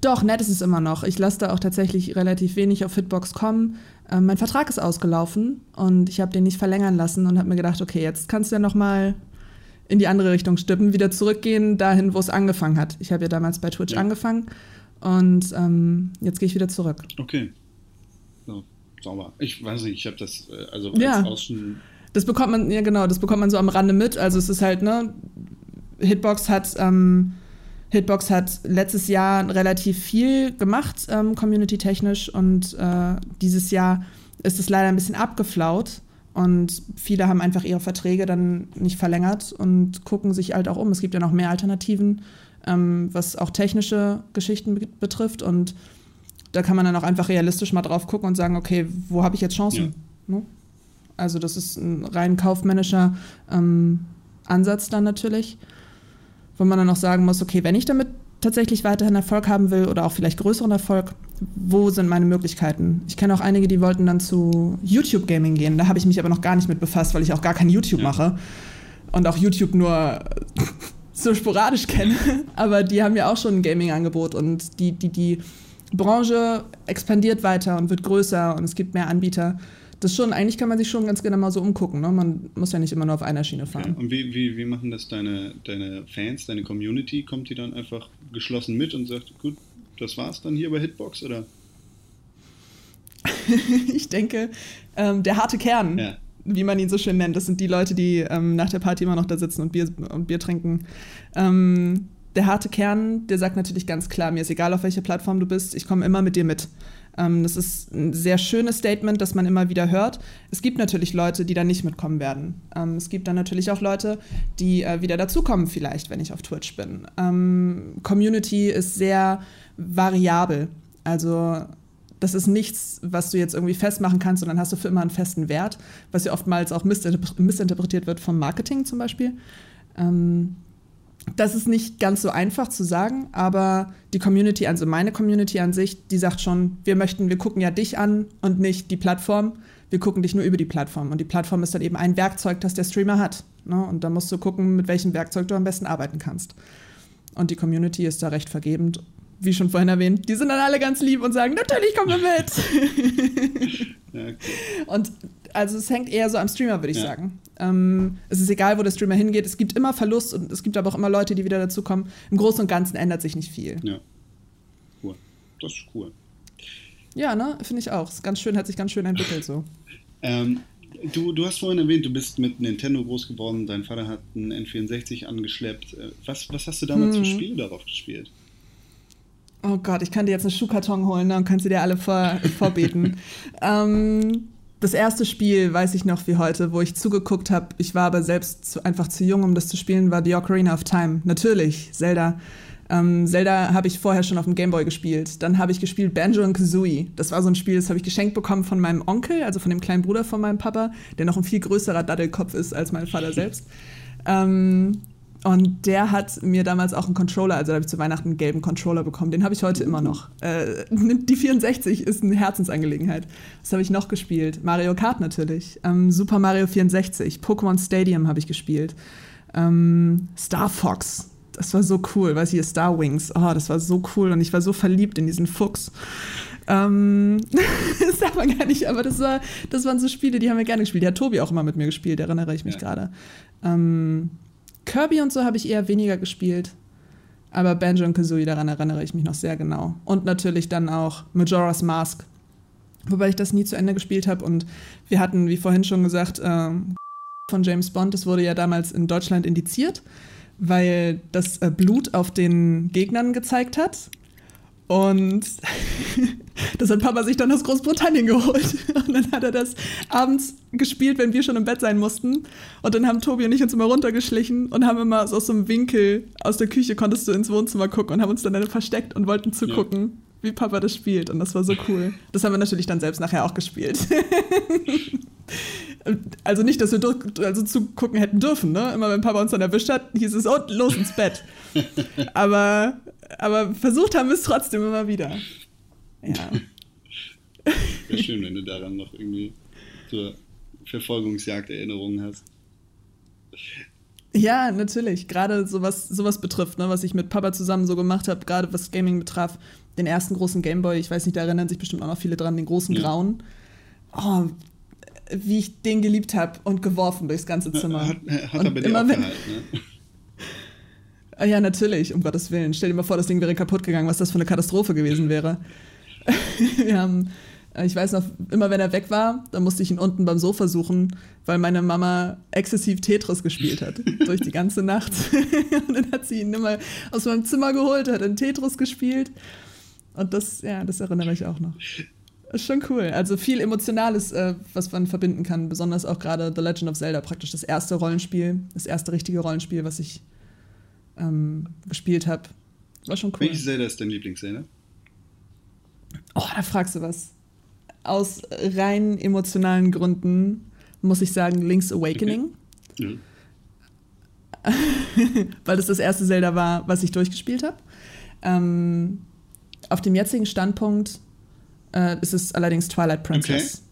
[SPEAKER 2] doch, nett ist es immer noch. Ich lasse da auch tatsächlich relativ wenig auf Hitbox kommen. Ähm, mein Vertrag ist ausgelaufen und ich habe den nicht verlängern lassen und habe mir gedacht, okay, jetzt kannst du ja noch mal in die andere Richtung stippen, wieder zurückgehen dahin, wo es angefangen hat. Ich habe ja damals bei Twitch ja. angefangen und ähm, jetzt gehe ich wieder zurück.
[SPEAKER 1] Okay. Sauber. Ich weiß nicht, ich habe das äh, also
[SPEAKER 2] ja. Das bekommt man, ja genau, das bekommt man so am Rande mit. Also es ist halt, ne, Hitbox hat, ähm, Hitbox hat letztes Jahr relativ viel gemacht, ähm, community-technisch, und äh, dieses Jahr ist es leider ein bisschen abgeflaut. Und viele haben einfach ihre Verträge dann nicht verlängert und gucken sich halt auch um. Es gibt ja noch mehr Alternativen, ähm, was auch technische Geschichten betrifft. Und da kann man dann auch einfach realistisch mal drauf gucken und sagen, okay, wo habe ich jetzt Chancen? Ja. Ne? Also das ist ein rein kaufmännischer ähm, Ansatz dann natürlich, wo man dann auch sagen muss, okay, wenn ich damit tatsächlich weiterhin Erfolg haben will oder auch vielleicht größeren Erfolg, wo sind meine Möglichkeiten? Ich kenne auch einige, die wollten dann zu YouTube Gaming gehen. Da habe ich mich aber noch gar nicht mit befasst, weil ich auch gar kein YouTube ja. mache und auch YouTube nur so sporadisch kenne. Aber die haben ja auch schon ein Gaming-Angebot und die, die, die Branche expandiert weiter und wird größer und es gibt mehr Anbieter. Das schon, eigentlich kann man sich schon ganz gerne mal so umgucken. Ne? Man muss ja nicht immer nur auf einer Schiene fahren.
[SPEAKER 1] Ja, und wie, wie, wie machen das deine, deine Fans, deine Community? Kommt die dann einfach geschlossen mit und sagt, gut, das war's dann hier bei Hitbox oder?
[SPEAKER 2] ich denke, ähm, der harte Kern, ja. wie man ihn so schön nennt, das sind die Leute, die ähm, nach der Party immer noch da sitzen und Bier, und Bier trinken. Ähm, der harte Kern, der sagt natürlich ganz klar, mir ist egal, auf welche Plattform du bist, ich komme immer mit dir mit. Ähm, das ist ein sehr schönes Statement, das man immer wieder hört. Es gibt natürlich Leute, die da nicht mitkommen werden. Ähm, es gibt dann natürlich auch Leute, die äh, wieder dazukommen, vielleicht, wenn ich auf Twitch bin. Ähm, Community ist sehr variabel. Also das ist nichts, was du jetzt irgendwie festmachen kannst dann hast du für immer einen festen Wert, was ja oftmals auch missinterpretiert wird vom Marketing zum Beispiel. Ähm, das ist nicht ganz so einfach zu sagen, aber die Community, also meine Community an sich, die sagt schon, wir möchten, wir gucken ja dich an und nicht die Plattform. Wir gucken dich nur über die Plattform. Und die Plattform ist dann eben ein Werkzeug, das der Streamer hat. Ne? Und da musst du gucken, mit welchem Werkzeug du am besten arbeiten kannst. Und die Community ist da recht vergebend. Wie schon vorhin erwähnt, die sind dann alle ganz lieb und sagen, natürlich kommen wir mit. ja, okay. Und also es hängt eher so am Streamer, würde ich ja. sagen. Ähm, es ist egal, wo der Streamer hingeht. Es gibt immer Verlust und es gibt aber auch immer Leute, die wieder dazukommen. Im Großen und Ganzen ändert sich nicht viel.
[SPEAKER 1] Ja. Cool. Das ist cool.
[SPEAKER 2] Ja, ne? Finde ich auch. Ist ganz schön, hat sich ganz schön entwickelt so.
[SPEAKER 1] ähm, du, du hast vorhin erwähnt, du bist mit Nintendo groß geworden, dein Vater hat einen N64 angeschleppt. Äh, was, was hast du damals hm. für Spiele darauf gespielt?
[SPEAKER 2] Oh Gott, ich kann dir jetzt einen Schuhkarton holen ne, und kannst sie dir alle vor, vorbeten. ähm, das erste Spiel, weiß ich noch wie heute, wo ich zugeguckt habe, ich war aber selbst zu, einfach zu jung, um das zu spielen, war The Ocarina of Time. Natürlich, Zelda. Ähm, Zelda habe ich vorher schon auf dem Gameboy gespielt. Dann habe ich gespielt Banjo und Kazooie. Das war so ein Spiel, das habe ich geschenkt bekommen von meinem Onkel, also von dem kleinen Bruder von meinem Papa, der noch ein viel größerer Daddelkopf ist als mein Vater selbst. Ähm, und der hat mir damals auch einen Controller, also da habe ich zu Weihnachten einen gelben Controller bekommen. Den habe ich heute immer noch. Äh, die 64 ist eine Herzensangelegenheit. Was habe ich noch gespielt? Mario Kart natürlich. Ähm, Super Mario 64. Pokémon Stadium habe ich gespielt. Ähm, Star Fox. Das war so cool. Weiß ich, Star Wings. Oh, das war so cool. Und ich war so verliebt in diesen Fuchs. Ähm, das darf man gar nicht, aber das, war, das waren so Spiele, die haben wir gerne gespielt. Die hat Tobi auch immer mit mir gespielt, erinnere ich mich ja. gerade. Ähm, Kirby und so habe ich eher weniger gespielt. Aber Banjo und Kazooie, daran erinnere ich mich noch sehr genau. Und natürlich dann auch Majora's Mask. Wobei ich das nie zu Ende gespielt habe. Und wir hatten, wie vorhin schon gesagt, äh, von James Bond, das wurde ja damals in Deutschland indiziert, weil das äh, Blut auf den Gegnern gezeigt hat. Und das hat Papa sich dann aus Großbritannien geholt. Und dann hat er das abends gespielt, wenn wir schon im Bett sein mussten. Und dann haben Tobi und ich uns immer runtergeschlichen und haben immer aus so einem Winkel aus der Küche konntest du ins Wohnzimmer gucken und haben uns dann, dann versteckt und wollten zugucken, ja. wie Papa das spielt. Und das war so cool. Das haben wir natürlich dann selbst nachher auch gespielt. also nicht, dass wir also zugucken hätten dürfen, ne? Immer wenn Papa uns dann erwischt hat, hieß es, oh, los ins Bett. Aber aber versucht haben wir es trotzdem immer wieder. Ja.
[SPEAKER 1] Wäre schön, wenn du daran noch irgendwie zur Verfolgungsjagd Erinnerungen hast.
[SPEAKER 2] Ja, natürlich. Gerade sowas, sowas betrifft, ne, was ich mit Papa zusammen so gemacht habe, gerade was Gaming betraf. Den ersten großen Gameboy, ich weiß nicht, da erinnern sich bestimmt auch noch viele dran, den großen ja. grauen. Oh, wie ich den geliebt habe und geworfen durchs ganze Zimmer.
[SPEAKER 1] Hat, hat er bei dir immer, wenn, ne?
[SPEAKER 2] Ah, ja, natürlich, um Gottes Willen. Stell dir mal vor, das Ding wäre kaputt gegangen, was das für eine Katastrophe gewesen wäre. Wir haben, äh, ich weiß noch, immer wenn er weg war, dann musste ich ihn unten beim Sofa suchen, weil meine Mama exzessiv Tetris gespielt hat. durch die ganze Nacht. und dann hat sie ihn immer aus meinem Zimmer geholt, hat in Tetris gespielt. Und das, ja, das erinnere ich auch noch. Ist schon cool. Also viel Emotionales, äh, was man verbinden kann. Besonders auch gerade The Legend of Zelda, praktisch das erste Rollenspiel, das erste richtige Rollenspiel, was ich ähm, gespielt habe. War schon cool.
[SPEAKER 1] Welches Zelda ist dein Lieblings-Zelda?
[SPEAKER 2] Oh, da fragst du was. Aus rein emotionalen Gründen muss ich sagen Link's Awakening. Okay. Ja. Weil das das erste Zelda war, was ich durchgespielt habe. Ähm, auf dem jetzigen Standpunkt äh, ist es allerdings Twilight Princess. Okay.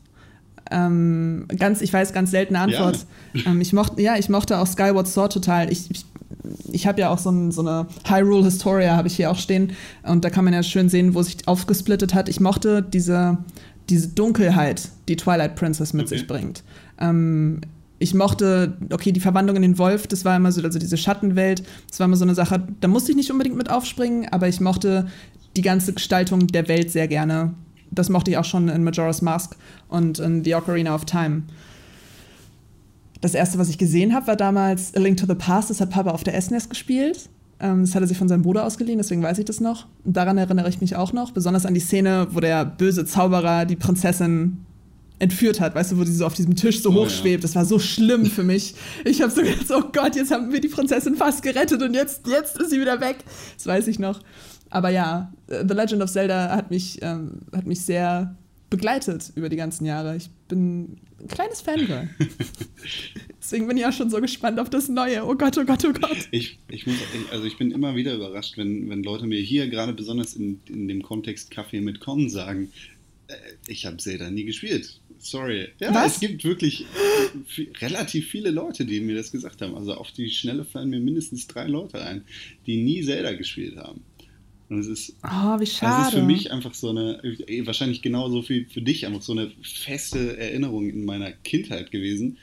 [SPEAKER 2] Ähm, ganz, ich weiß, ganz seltene Antwort. Ja. Ähm, ich mochte, ja, ich mochte auch Skyward Sword total. Ich, ich ich habe ja auch so, ein, so eine Hyrule Historia, habe ich hier auch stehen. Und da kann man ja schön sehen, wo sich aufgesplittet hat. Ich mochte diese, diese Dunkelheit, die Twilight Princess mit okay. sich bringt. Ähm, ich mochte, okay, die Verwandlung in den Wolf, das war immer so, also diese Schattenwelt, das war immer so eine Sache, da musste ich nicht unbedingt mit aufspringen, aber ich mochte die ganze Gestaltung der Welt sehr gerne. das mochte ich auch schon in Majora's Mask und in The Ocarina of Time. Das erste, was ich gesehen habe, war damals A Link to the Past. Das hat Papa auf der SNES gespielt. Ähm, das hat er sich von seinem Bruder ausgeliehen, deswegen weiß ich das noch. Und daran erinnere ich mich auch noch, besonders an die Szene, wo der böse Zauberer die Prinzessin entführt hat, weißt du, wo sie so auf diesem Tisch so oh, hoch schwebt. Ja. Das war so schlimm für mich. Ich habe so gedacht, oh Gott, jetzt haben wir die Prinzessin fast gerettet und jetzt, jetzt ist sie wieder weg. Das weiß ich noch. Aber ja, The Legend of Zelda hat mich, ähm, hat mich sehr begleitet über die ganzen Jahre. Ich bin ein kleines Fangirl. Deswegen bin ich auch schon so gespannt auf das Neue. Oh Gott, oh Gott, oh Gott.
[SPEAKER 1] Ich, ich, muss, also ich bin immer wieder überrascht, wenn, wenn Leute mir hier gerade besonders in, in dem Kontext Kaffee mit Con sagen, äh, ich habe Zelda nie gespielt. Sorry. Ja, Was? es gibt wirklich relativ viele Leute, die mir das gesagt haben. Also auf die Schnelle fallen mir mindestens drei Leute ein, die nie Zelda gespielt haben. Und es ist,
[SPEAKER 2] oh, wie schade.
[SPEAKER 1] Das ist für mich einfach so eine, wahrscheinlich genauso viel für dich, einfach so eine feste Erinnerung in meiner Kindheit gewesen,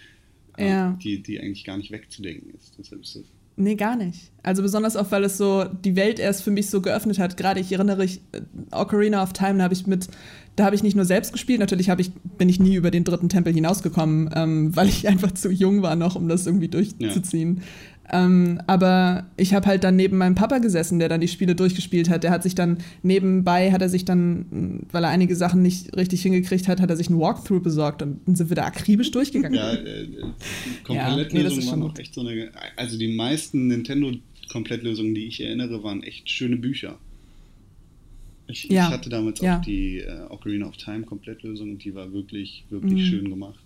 [SPEAKER 1] äh, ja. die, die eigentlich gar nicht wegzudenken ist. Deshalb ist das
[SPEAKER 2] Nee, gar nicht. Also besonders auch, weil es so die Welt erst für mich so geöffnet hat. Gerade ich erinnere mich, äh, Ocarina of Time, da habe ich mit, da habe ich nicht nur selbst gespielt, natürlich ich, bin ich nie über den dritten Tempel hinausgekommen, ähm, weil ich einfach zu jung war noch, um das irgendwie durchzuziehen. Ähm, aber ich habe halt dann neben meinem Papa gesessen, der dann die Spiele durchgespielt hat. Der hat sich dann nebenbei, hat er sich dann, weil er einige Sachen nicht richtig hingekriegt hat, hat er sich einen Walkthrough besorgt und dann sind wir da akribisch durchgegangen. Ja, äh,
[SPEAKER 1] Komplettlösungen ja, waren auch echt so eine. Also die meisten Nintendo-Komplettlösungen, die ich erinnere, waren echt schöne Bücher. Ich, ja. ich hatte damals ja. auch die äh, Ocarina of Time Komplettlösung und die war wirklich, wirklich mhm. schön gemacht.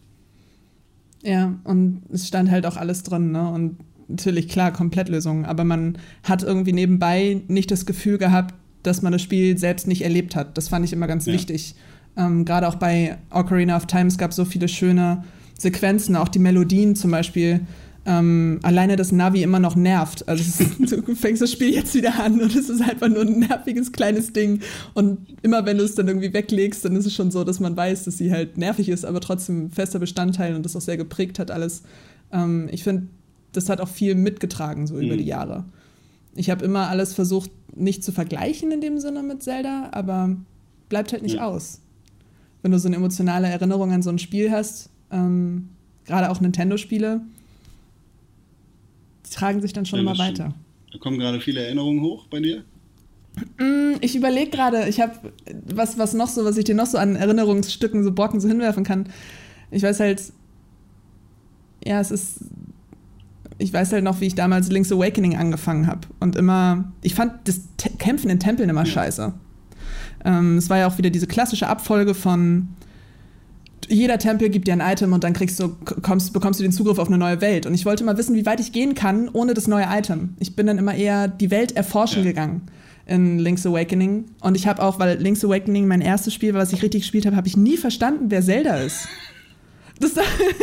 [SPEAKER 2] Ja, und es stand halt auch alles drin, ne? Und natürlich klar Komplettlösungen, aber man hat irgendwie nebenbei nicht das Gefühl gehabt, dass man das Spiel selbst nicht erlebt hat. Das fand ich immer ganz ja. wichtig. Ähm, Gerade auch bei Ocarina of Time, es gab so viele schöne Sequenzen, auch die Melodien zum Beispiel. Ähm, alleine das Navi immer noch nervt. Also ist, du fängst das Spiel jetzt wieder an und es ist einfach nur ein nerviges kleines Ding. Und immer wenn du es dann irgendwie weglegst, dann ist es schon so, dass man weiß, dass sie halt nervig ist, aber trotzdem fester Bestandteil und das auch sehr geprägt hat alles. Ähm, ich finde, das hat auch viel mitgetragen, so mhm. über die Jahre. Ich habe immer alles versucht, nicht zu vergleichen in dem Sinne mit Zelda, aber bleibt halt nicht ja. aus. Wenn du so eine emotionale Erinnerung an so ein Spiel hast, ähm, gerade auch Nintendo-Spiele, die tragen sich dann schon ja, immer weiter.
[SPEAKER 1] Da kommen gerade viele Erinnerungen hoch bei dir?
[SPEAKER 2] Mm, ich überlege gerade, ich habe was, was noch so, was ich dir noch so an Erinnerungsstücken, so Brocken so hinwerfen kann. Ich weiß halt, ja, es ist ich weiß halt noch, wie ich damals Link's Awakening angefangen habe. Und immer, ich fand das Te Kämpfen in Tempeln immer scheiße. Ähm, es war ja auch wieder diese klassische Abfolge von jeder Tempel gibt dir ein Item und dann kriegst du, kommst, bekommst du den Zugriff auf eine neue Welt. Und ich wollte mal wissen, wie weit ich gehen kann ohne das neue Item. Ich bin dann immer eher die Welt erforschen ja. gegangen in Link's Awakening. Und ich habe auch, weil Link's Awakening mein erstes Spiel war, was ich richtig gespielt habe, habe ich nie verstanden, wer Zelda ist. Das,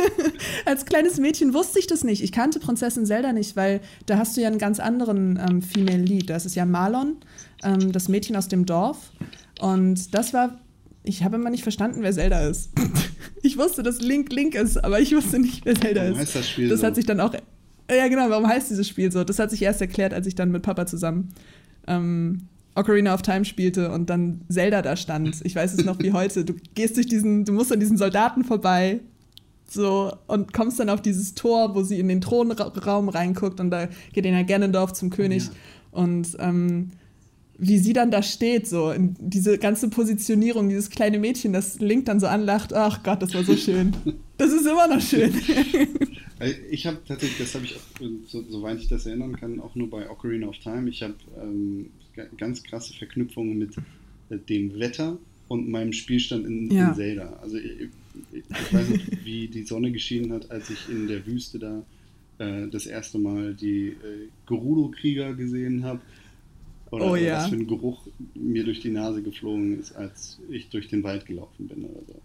[SPEAKER 2] als kleines Mädchen wusste ich das nicht. Ich kannte Prinzessin Zelda nicht, weil da hast du ja einen ganz anderen ähm, Female Lead. Das ist ja Marlon, ähm, das Mädchen aus dem Dorf. Und das war, ich habe immer nicht verstanden, wer Zelda ist. ich wusste, dass Link Link ist, aber ich wusste nicht, wer Zelda warum ist. Heißt das Spiel das so? hat sich dann auch, ja genau, warum heißt dieses Spiel so? Das hat sich erst erklärt, als ich dann mit Papa zusammen ähm, Ocarina of Time spielte und dann Zelda da stand. Ich weiß es noch wie heute. Du gehst durch diesen, du musst an diesen Soldaten vorbei so, und kommst dann auf dieses Tor, wo sie in den Thronraum reinguckt und da geht in ja Ganondorf zum König. Ja. Und ähm, wie sie dann da steht, so, in diese ganze Positionierung, dieses kleine Mädchen, das Link dann so anlacht, ach Gott, das war so schön. Das ist immer noch schön.
[SPEAKER 1] ich habe tatsächlich, das habe ich, auch, so, soweit ich das erinnern kann, auch nur bei Ocarina of Time, ich habe ähm, ganz krasse Verknüpfungen mit äh, dem Wetter und meinem Spielstand in, ja. in Zelda. Also ich, weiß nicht, wie die Sonne geschienen hat, als ich in der Wüste da äh, das erste Mal die äh, Gerudo-Krieger gesehen habe. Oder
[SPEAKER 2] oh, ja.
[SPEAKER 1] was für ein Geruch mir durch die Nase geflogen ist, als ich durch den Wald gelaufen bin oder so.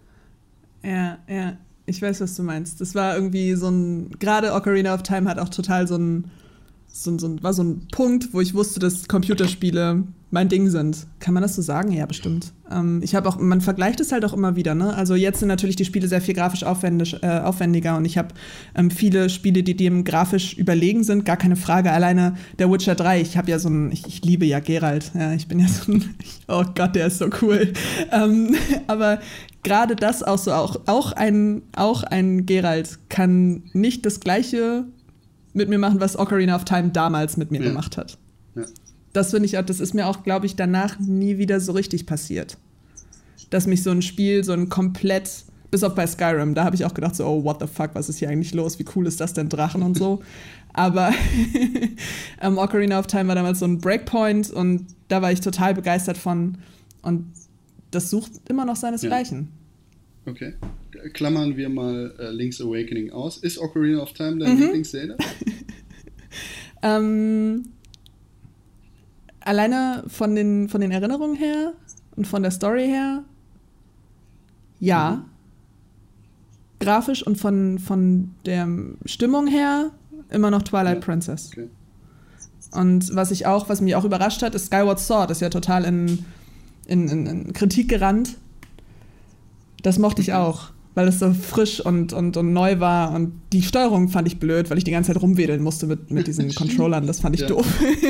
[SPEAKER 2] Ja, ja. Ich weiß, was du meinst. Das war irgendwie so ein. Gerade Ocarina of Time hat auch total so ein so, so, war so ein Punkt, wo ich wusste, dass Computerspiele mein Ding sind. Kann man das so sagen? Ja, bestimmt. Ähm, ich habe auch, man vergleicht es halt auch immer wieder, ne? Also jetzt sind natürlich die Spiele sehr viel grafisch äh, aufwendiger und ich habe ähm, viele Spiele, die dem grafisch überlegen sind, gar keine Frage. Alleine der Witcher 3, ich habe ja so ein, ich, ich, liebe ja Geralt, ja, ich bin ja so ein, oh Gott, der ist so cool. Ähm, aber gerade das auch so, auch, auch ein, auch ein Geralt kann nicht das gleiche mit mir machen, was Ocarina of Time damals mit mir ja. gemacht hat. Ja. Das finde ich auch, das ist mir auch, glaube ich, danach nie wieder so richtig passiert. Dass mich so ein Spiel, so ein komplett, bis auf bei Skyrim, da habe ich auch gedacht, so, oh, what the fuck, was ist hier eigentlich los? Wie cool ist das denn, Drachen und so. Aber ähm, Ocarina of Time war damals so ein Breakpoint und da war ich total begeistert von. Und das sucht immer noch seinesgleichen.
[SPEAKER 1] Ja. Okay klammern wir mal äh, Link's Awakening aus. Ist Ocarina of Time dein mhm. Lieblings-Zelda?
[SPEAKER 2] ähm, alleine von den, von den Erinnerungen her und von der Story her, ja. Mhm. Grafisch und von, von der Stimmung her immer noch Twilight ja. Princess. Okay. Und was ich auch, was mich auch überrascht hat, ist Skyward Sword, ist ja total in, in, in, in Kritik gerannt. Das mochte ich auch weil es so frisch und, und, und neu war. Und die Steuerung fand ich blöd, weil ich die ganze Zeit rumwedeln musste mit, mit diesen Controllern. Das fand ich ja. doof.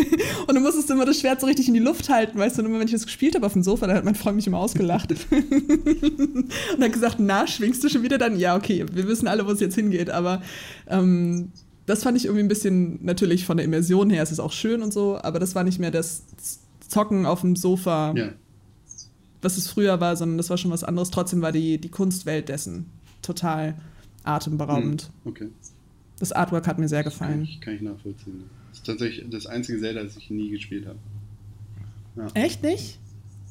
[SPEAKER 2] und du musstest immer das Schwert so richtig in die Luft halten, weißt du? Und immer, wenn ich das gespielt habe auf dem Sofa, dann hat mein Freund mich immer ausgelacht. und hat gesagt, na, schwingst du schon wieder dann? Ja, okay, wir wissen alle, wo es jetzt hingeht. Aber ähm, das fand ich irgendwie ein bisschen, natürlich von der Immersion her ist es auch schön und so, aber das war nicht mehr das Zocken auf dem Sofa. Ja was es früher war, sondern das war schon was anderes. Trotzdem war die, die Kunstwelt dessen total atemberaubend.
[SPEAKER 1] Hm, okay.
[SPEAKER 2] Das Artwork hat mir sehr gefallen.
[SPEAKER 1] Kann ich, kann ich nachvollziehen. Das ist tatsächlich das einzige Zelda, das ich nie gespielt habe.
[SPEAKER 2] Ja. Echt nicht?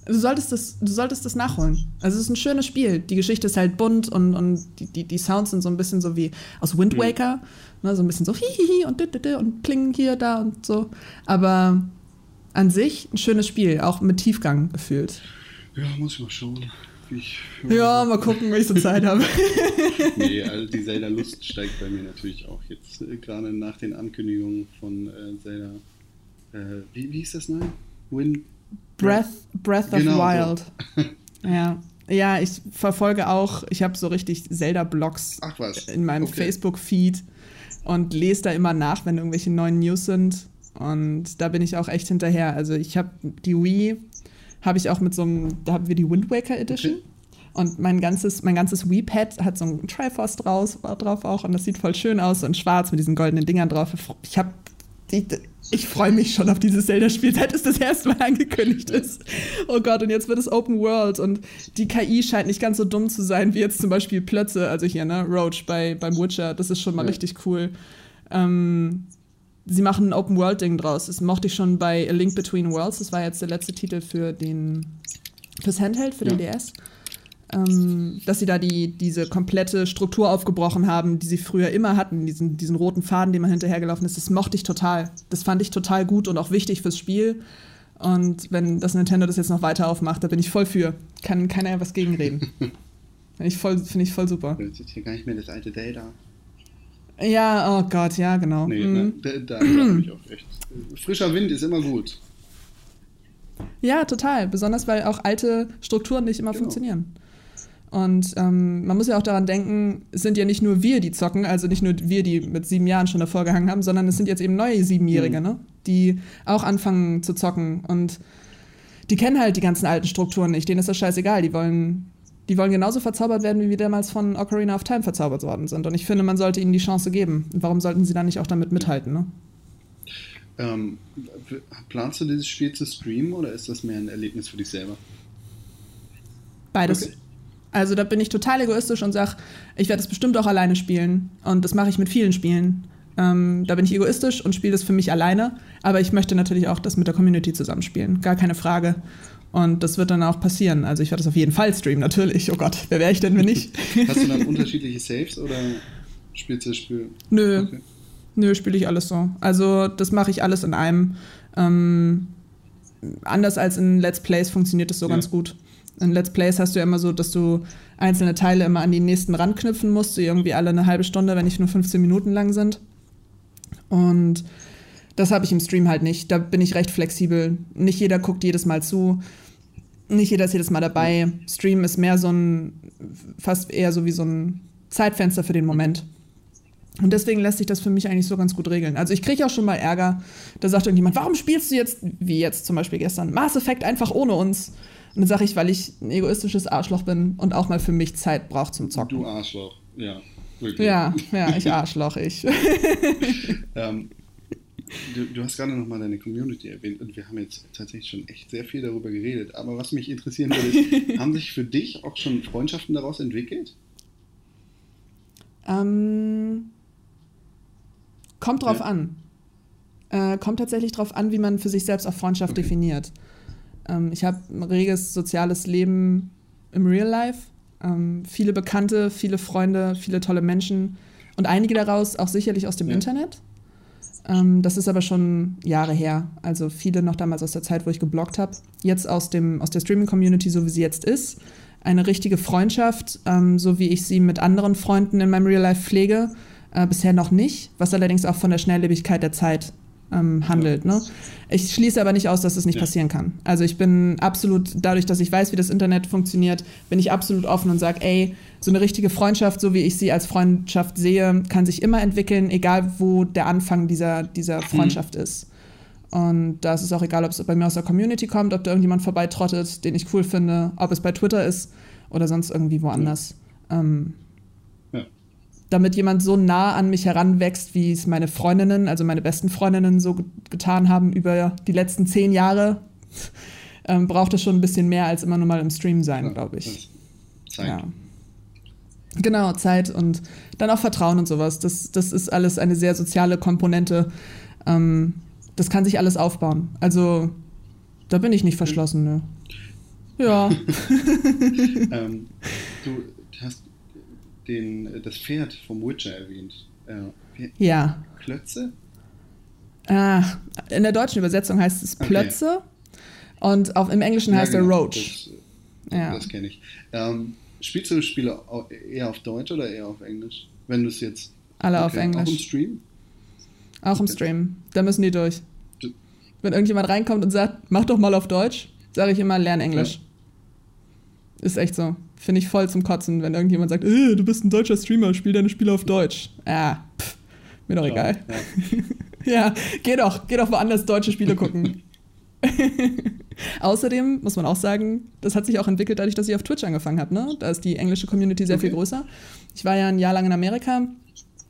[SPEAKER 2] Du solltest, das, du solltest das nachholen. Also es ist ein schönes Spiel. Die Geschichte ist halt bunt und, und die, die, die Sounds sind so ein bisschen so wie aus Wind hm. Waker. Mhm. Ne, so ein bisschen so hihihi und und klingen hier, da und so. Aber an sich ein schönes Spiel, auch mit Tiefgang gefühlt.
[SPEAKER 1] Ja, muss ich mal schauen.
[SPEAKER 2] Ich, ja, mal gucken, wenn ich so Zeit habe.
[SPEAKER 1] nee, also die Zelda-Lust steigt bei mir natürlich auch jetzt, äh, gerade nach den Ankündigungen von äh, Zelda. Äh, wie, wie hieß das neu?
[SPEAKER 2] Wind Breath, Breath of genau, Wild. So. ja. Ja, ich verfolge auch, ich habe so richtig Zelda-Blogs in meinem okay. Facebook-Feed und lese da immer nach, wenn irgendwelche neuen News sind. Und da bin ich auch echt hinterher. Also ich habe die Wii habe ich auch mit so einem, da haben wir die Wind Waker Edition. Okay. Und mein ganzes, mein ganzes Wii-Pad hat so ein Triforce draus, drauf auch und das sieht voll schön aus, in schwarz mit diesen goldenen Dingern drauf. Ich habe ich, ich freue mich schon auf dieses Zelda-Spiel, seit es das erste Mal angekündigt ist. Oh Gott, und jetzt wird es Open World und die KI scheint nicht ganz so dumm zu sein wie jetzt zum Beispiel Plötze, also hier, ne, Roach bei, beim Witcher. Das ist schon mal ja. richtig cool. Ähm, sie machen ein Open-World-Ding draus. Das mochte ich schon bei A Link Between Worlds. Das war jetzt der letzte Titel für den fürs Handheld, für den DS. Ähm, dass sie da die, diese komplette Struktur aufgebrochen haben, die sie früher immer hatten, diesen, diesen roten Faden, den man hinterhergelaufen ist, das mochte ich total. Das fand ich total gut und auch wichtig fürs Spiel. Und wenn das Nintendo das jetzt noch weiter aufmacht, da bin ich voll für. Kann keiner was gegenreden. Finde ich, voll, find ich voll super.
[SPEAKER 1] Das ist hier gar nicht mehr das alte Data.
[SPEAKER 2] Ja, oh Gott, ja, genau.
[SPEAKER 1] Nee, mhm. da, da, da habe ich auch recht. Frischer Wind ist immer gut.
[SPEAKER 2] Ja, total. Besonders weil auch alte Strukturen nicht immer genau. funktionieren. Und ähm, man muss ja auch daran denken, es sind ja nicht nur wir, die zocken, also nicht nur wir, die mit sieben Jahren schon davor gehangen haben, sondern es sind jetzt eben neue Siebenjährige, mhm. ne? die auch anfangen zu zocken. Und die kennen halt die ganzen alten Strukturen nicht. Denen ist das scheißegal. Die wollen die wollen genauso verzaubert werden, wie wir damals von Ocarina of Time verzaubert worden sind. Und ich finde, man sollte ihnen die Chance geben. Warum sollten sie dann nicht auch damit mithalten? Ne?
[SPEAKER 1] Ähm, planst du dieses Spiel zu streamen oder ist das mehr ein Erlebnis für dich selber?
[SPEAKER 2] Beides. Okay. Also da bin ich total egoistisch und sage, ich werde es bestimmt auch alleine spielen. Und das mache ich mit vielen Spielen. Ähm, da bin ich egoistisch und spiele das für mich alleine. Aber ich möchte natürlich auch das mit der Community zusammenspielen. Gar keine Frage. Und das wird dann auch passieren. Also ich werde das auf jeden Fall streamen, natürlich. Oh Gott, wer wäre ich denn, wenn nicht?
[SPEAKER 1] Hast du dann unterschiedliche Saves oder spielst du das Spiel?
[SPEAKER 2] Nö. Okay. Nö, spiele ich alles so. Also das mache ich alles in einem. Ähm, anders als in Let's Plays funktioniert das so ja. ganz gut. In Let's Plays hast du ja immer so, dass du einzelne Teile immer an die nächsten ranknüpfen musst, die irgendwie alle eine halbe Stunde, wenn nicht nur 15 Minuten lang sind. Und Das habe ich im Stream halt nicht. Da bin ich recht flexibel. Nicht jeder guckt jedes Mal zu. Nicht jeder ist jedes Mal dabei. Stream ist mehr so ein, fast eher so wie so ein Zeitfenster für den Moment. Und deswegen lässt sich das für mich eigentlich so ganz gut regeln. Also ich kriege auch schon mal Ärger. Da sagt irgendjemand, warum spielst du jetzt, wie jetzt zum Beispiel gestern, Mass Effect einfach ohne uns? Und dann sage ich, weil ich ein egoistisches Arschloch bin und auch mal für mich Zeit brauche zum Zocken.
[SPEAKER 1] Du Arschloch, ja. Wirklich.
[SPEAKER 2] Ja, ja, ich Arschloch, ich.
[SPEAKER 1] ähm, du, du, hast gerade nochmal deine Community erwähnt und wir haben jetzt tatsächlich schon echt sehr viel darüber geredet. Aber was mich interessieren würde, ist, haben sich für dich auch schon Freundschaften daraus entwickelt?
[SPEAKER 2] Ähm, kommt drauf ja. an. Äh, kommt tatsächlich drauf an, wie man für sich selbst auch Freundschaft okay. definiert. Ähm, ich habe ein reges soziales Leben im Real Life. Ähm, viele Bekannte, viele Freunde, viele tolle Menschen und einige daraus auch sicherlich aus dem ja. Internet. Ähm, das ist aber schon Jahre her. Also viele noch damals aus der Zeit, wo ich gebloggt habe. Jetzt aus, dem, aus der Streaming-Community, so wie sie jetzt ist. Eine richtige Freundschaft, ähm, so wie ich sie mit anderen Freunden in meinem Real Life pflege. Äh, bisher noch nicht, was allerdings auch von der Schnelllebigkeit der Zeit ähm, handelt. Ne? Ich schließe aber nicht aus, dass das nicht ja. passieren kann. Also ich bin absolut, dadurch, dass ich weiß, wie das Internet funktioniert, bin ich absolut offen und sage, ey, so eine richtige Freundschaft, so wie ich sie als Freundschaft sehe, kann sich immer entwickeln, egal wo der Anfang dieser, dieser mhm. Freundschaft mhm. ist. Und da ist es auch egal, ob es bei mir aus der Community kommt, ob da irgendjemand vorbeitrottet, den ich cool finde, ob es bei Twitter ist oder sonst irgendwie woanders. Mhm. Ähm, damit jemand so nah an mich heranwächst, wie es meine Freundinnen, also meine besten Freundinnen so getan haben über die letzten zehn Jahre, ähm, braucht es schon ein bisschen mehr als immer nur mal im Stream sein, ja, glaube ich. Zeit. Ja. Genau, Zeit und dann auch Vertrauen und sowas. Das, das ist alles eine sehr soziale Komponente. Ähm, das kann sich alles aufbauen. Also da bin ich nicht verschlossen, ne? Ja.
[SPEAKER 1] ähm, du hast den, das Pferd vom Witcher erwähnt.
[SPEAKER 2] Äh, ja.
[SPEAKER 1] Klötze?
[SPEAKER 2] Ah, in der deutschen Übersetzung heißt es Plötze okay. und auf, im Englischen heißt genau, er Roach.
[SPEAKER 1] Das, ja. das kenne ich. Ähm, spielst du Spiele eher auf Deutsch oder eher auf Englisch? Wenn du es jetzt.
[SPEAKER 2] Alle okay. auf Englisch. Auch
[SPEAKER 1] im Stream?
[SPEAKER 2] Auch okay. im Stream. Da müssen die durch. Du Wenn irgendjemand reinkommt und sagt, mach doch mal auf Deutsch, sage ich immer, lern Englisch. Ja. Ist echt so. Finde ich voll zum Kotzen, wenn irgendjemand sagt, äh, du bist ein deutscher Streamer, spiel deine Spiele auf Deutsch. Ah, pff, mir doch egal. Ja. ja, geh doch, geh doch woanders deutsche Spiele gucken. Außerdem muss man auch sagen, das hat sich auch entwickelt, dadurch, dass ich auf Twitch angefangen habe. Ne? Da ist die englische Community sehr okay. viel größer. Ich war ja ein Jahr lang in Amerika.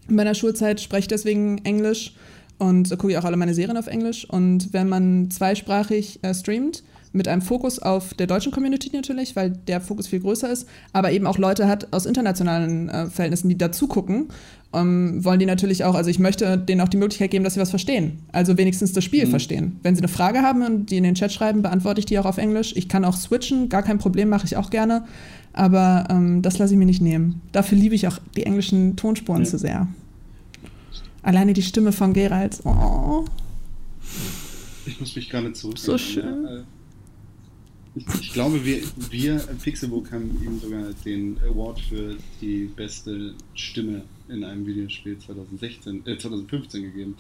[SPEAKER 2] In meiner Schulzeit spreche ich deswegen Englisch und gucke ich auch alle meine Serien auf Englisch. Und wenn man zweisprachig äh, streamt, mit einem Fokus auf der deutschen Community natürlich, weil der Fokus viel größer ist, aber eben auch Leute hat aus internationalen äh, Verhältnissen, die dazu gucken, ähm, wollen die natürlich auch, also ich möchte denen auch die Möglichkeit geben, dass sie was verstehen. Also wenigstens das Spiel mhm. verstehen. Wenn sie eine Frage haben und die in den Chat schreiben, beantworte ich die auch auf Englisch. Ich kann auch switchen, gar kein Problem, mache ich auch gerne. Aber ähm, das lasse ich mir nicht nehmen. Dafür liebe ich auch die englischen Tonspuren mhm. zu sehr. Alleine die Stimme von Gerald. Oh.
[SPEAKER 1] Ich muss mich gerade zurück.
[SPEAKER 2] So schön. Ja, äh,
[SPEAKER 1] ich, ich, glaube, wir, wir Pixelbook haben ihm sogar den Award für die beste Stimme in einem Videospiel 2016, äh, 2015 gegeben.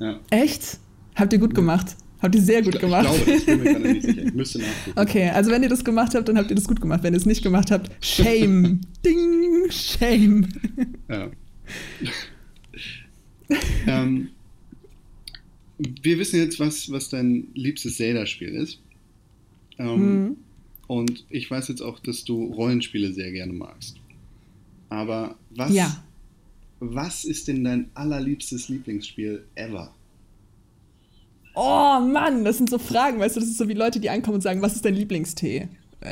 [SPEAKER 1] Ja.
[SPEAKER 2] Echt? Habt ihr gut gemacht? Habt ihr sehr gut
[SPEAKER 1] ich,
[SPEAKER 2] gemacht?
[SPEAKER 1] Ich glaube, das bin mir gerade nicht sicher. Ich müsste nachgucken.
[SPEAKER 2] Okay, also wenn ihr das gemacht habt, dann habt ihr das gut gemacht. Wenn ihr es nicht gemacht habt, shame. Ding, shame.
[SPEAKER 1] Ja. ähm, wir wissen jetzt, was, was dein liebstes Zelda-Spiel ist. Ähm, mhm. Und ich weiß jetzt auch, dass du Rollenspiele sehr gerne magst. Aber was, ja. was ist denn dein allerliebstes Lieblingsspiel ever?
[SPEAKER 2] Oh Mann, das sind so Fragen, weißt du, das ist so wie Leute, die ankommen und sagen, was ist dein Lieblingstee?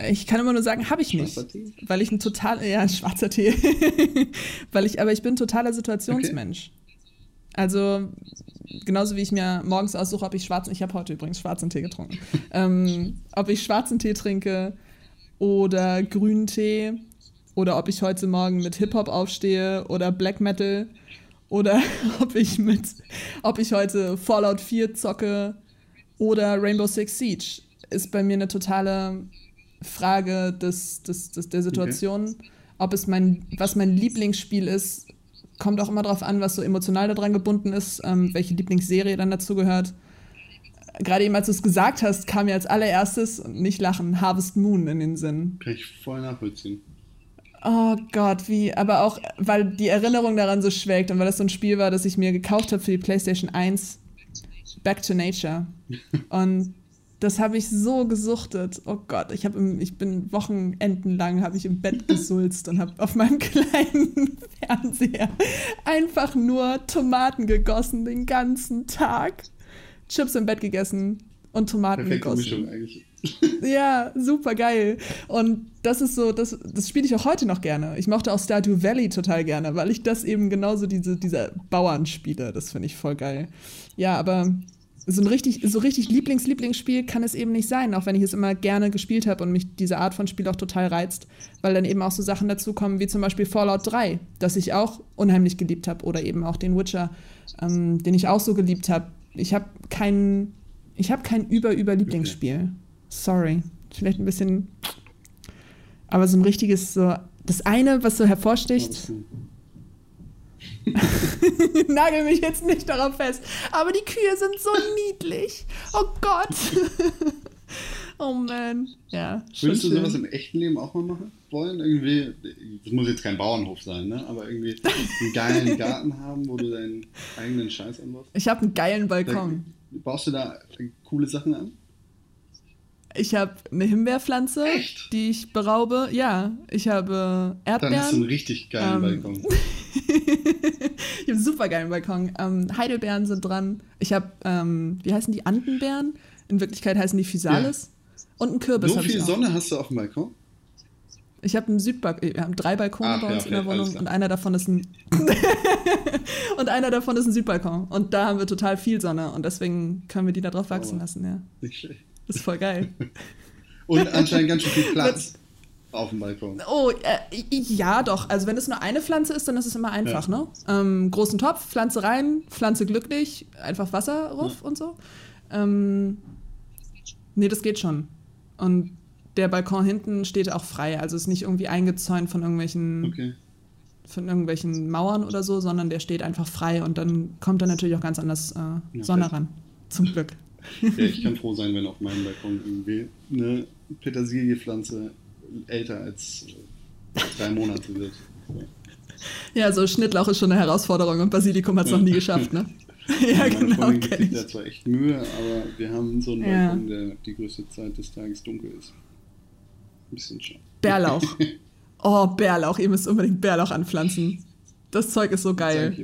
[SPEAKER 2] Ich kann immer nur sagen, habe ich nicht. Tee? Weil ich ein total, ja, ein schwarzer Tee. weil ich, aber ich bin ein totaler Situationsmensch. Okay. Also, genauso wie ich mir morgens aussuche, ob ich schwarzen, ich habe heute übrigens schwarzen Tee getrunken, ähm, ob ich schwarzen Tee trinke oder grünen Tee oder ob ich heute Morgen mit Hip-Hop aufstehe oder Black Metal oder ob ich mit, ob ich heute Fallout 4 zocke oder Rainbow Six Siege, ist bei mir eine totale Frage des, des, des, der Situation. Okay. Ob es mein, was mein Lieblingsspiel ist, kommt auch immer darauf an, was so emotional daran gebunden ist, ähm, welche Lieblingsserie dann dazu gehört. Gerade eben, als du es gesagt hast, kam mir als allererstes, nicht lachen, Harvest Moon in den Sinn.
[SPEAKER 1] Kann ich voll nachvollziehen.
[SPEAKER 2] Oh Gott, wie, aber auch, weil die Erinnerung daran so schwelgt und weil das so ein Spiel war, das ich mir gekauft habe für die PlayStation 1, Back to Nature. Und das habe ich so gesuchtet. Oh Gott, ich, im, ich bin wochenendenlang habe ich im Bett gesulzt und habe auf meinem kleinen Fernseher einfach nur Tomaten gegossen den ganzen Tag. Chips im Bett gegessen und Tomaten Perfekte gegossen. Mischung eigentlich. ja, super geil. Und das ist so, das, das spiele ich auch heute noch gerne. Ich mochte auch Stardew Valley total gerne, weil ich das eben genauso diese, diese Bauern spiele. Das finde ich voll geil. Ja, aber so ein richtig, so richtig Lieblings-Lieblingsspiel kann es eben nicht sein, auch wenn ich es immer gerne gespielt habe und mich diese Art von Spiel auch total reizt, weil dann eben auch so Sachen dazu kommen, wie zum Beispiel Fallout 3, das ich auch unheimlich geliebt habe, oder eben auch den Witcher, ähm, den ich auch so geliebt habe. Ich habe kein, ich habe kein über-über-Lieblingsspiel. Sorry. Vielleicht ein bisschen. Aber so ein richtiges, so. Das eine, was so hervorsticht. Nagel mich jetzt nicht darauf fest. Aber die Kühe sind so niedlich. Oh Gott. oh man. Ja.
[SPEAKER 1] Würdest du sowas im echten Leben auch mal machen wollen? Irgendwie, das muss jetzt kein Bauernhof sein, ne? Aber irgendwie einen geilen Garten haben, wo du deinen eigenen Scheiß anbaust?
[SPEAKER 2] Ich habe einen geilen Balkon.
[SPEAKER 1] Da, baust du da coole Sachen an?
[SPEAKER 2] Ich habe eine Himbeerpflanze,
[SPEAKER 1] Echt?
[SPEAKER 2] die ich beraube. Ja, ich habe Erdbeeren. Dann
[SPEAKER 1] hast du einen richtig geilen ähm, Balkon.
[SPEAKER 2] Ich habe einen super geilen Balkon. Ähm, Heidelbeeren sind dran. Ich habe, ähm, wie heißen die, Andenbeeren? In Wirklichkeit heißen die Physalis. Ja. Und einen Kürbis.
[SPEAKER 1] So viel Sonne hast du auf dem Balkon?
[SPEAKER 2] Ich habe einen Südbalkon. Wir haben drei Balkone Ach, bei uns ja, in der Wohnung und einer davon ist ein und einer davon ist ein Südbalkon. Und da haben wir total viel Sonne und deswegen können wir die da drauf wachsen oh, lassen, ja. Nicht schlecht. Das ist voll geil.
[SPEAKER 1] Und anscheinend ganz schön viel Platz auf dem Balkon.
[SPEAKER 2] Oh, äh, ja, doch. Also wenn es nur eine Pflanze ist, dann ist es immer einfach, ja. ne? Ähm, großen Topf, Pflanze rein, Pflanze glücklich, einfach Wasser ruf ja. und so. Ähm, nee, das geht schon. Und der Balkon hinten steht auch frei. Also ist nicht irgendwie eingezäunt von irgendwelchen,
[SPEAKER 1] okay.
[SPEAKER 2] von irgendwelchen Mauern oder so, sondern der steht einfach frei und dann kommt da natürlich auch ganz anders äh, Sonne ja, ran. Zum Glück.
[SPEAKER 1] Ja, ich kann froh sein, wenn auf meinem Balkon irgendwie eine Petersiliepflanze älter als drei Monate wird.
[SPEAKER 2] Ja, so Schnittlauch ist schon eine Herausforderung und Basilikum hat es ja. noch nie geschafft, ne?
[SPEAKER 1] ja, meine genau. Freundin gibt sich da zwar echt Mühe, aber wir haben so einen Balkon, ja. der die größte Zeit des Tages dunkel ist. Ein bisschen schade.
[SPEAKER 2] Bärlauch. Oh, Bärlauch. Ihr müsst unbedingt Bärlauch anpflanzen. Das Zeug ist so geil.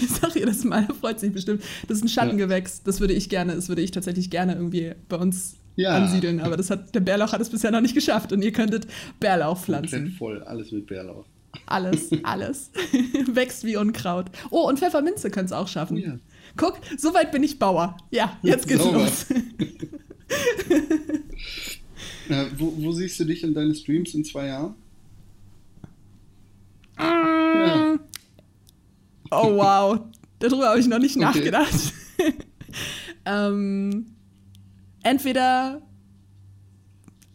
[SPEAKER 2] Ich sag ihr das mal, freut sich bestimmt. Das ist ein Schattengewächs. Das würde ich gerne, das würde ich tatsächlich gerne irgendwie bei uns ja. ansiedeln. Aber das hat, der Bärlauch hat es bisher noch nicht geschafft und ihr könntet Bärlauch pflanzen.
[SPEAKER 1] Komplett voll, alles mit Bärlauch.
[SPEAKER 2] Alles, alles. Wächst wie Unkraut. Oh, und Pfefferminze können es auch schaffen. Ja. Guck, soweit bin ich Bauer. Ja, jetzt geht's Sauber. los.
[SPEAKER 1] äh, wo, wo, siehst du dich in deinen Streams in zwei Jahren?
[SPEAKER 2] ja. Oh wow, darüber habe ich noch nicht okay. nachgedacht. ähm, entweder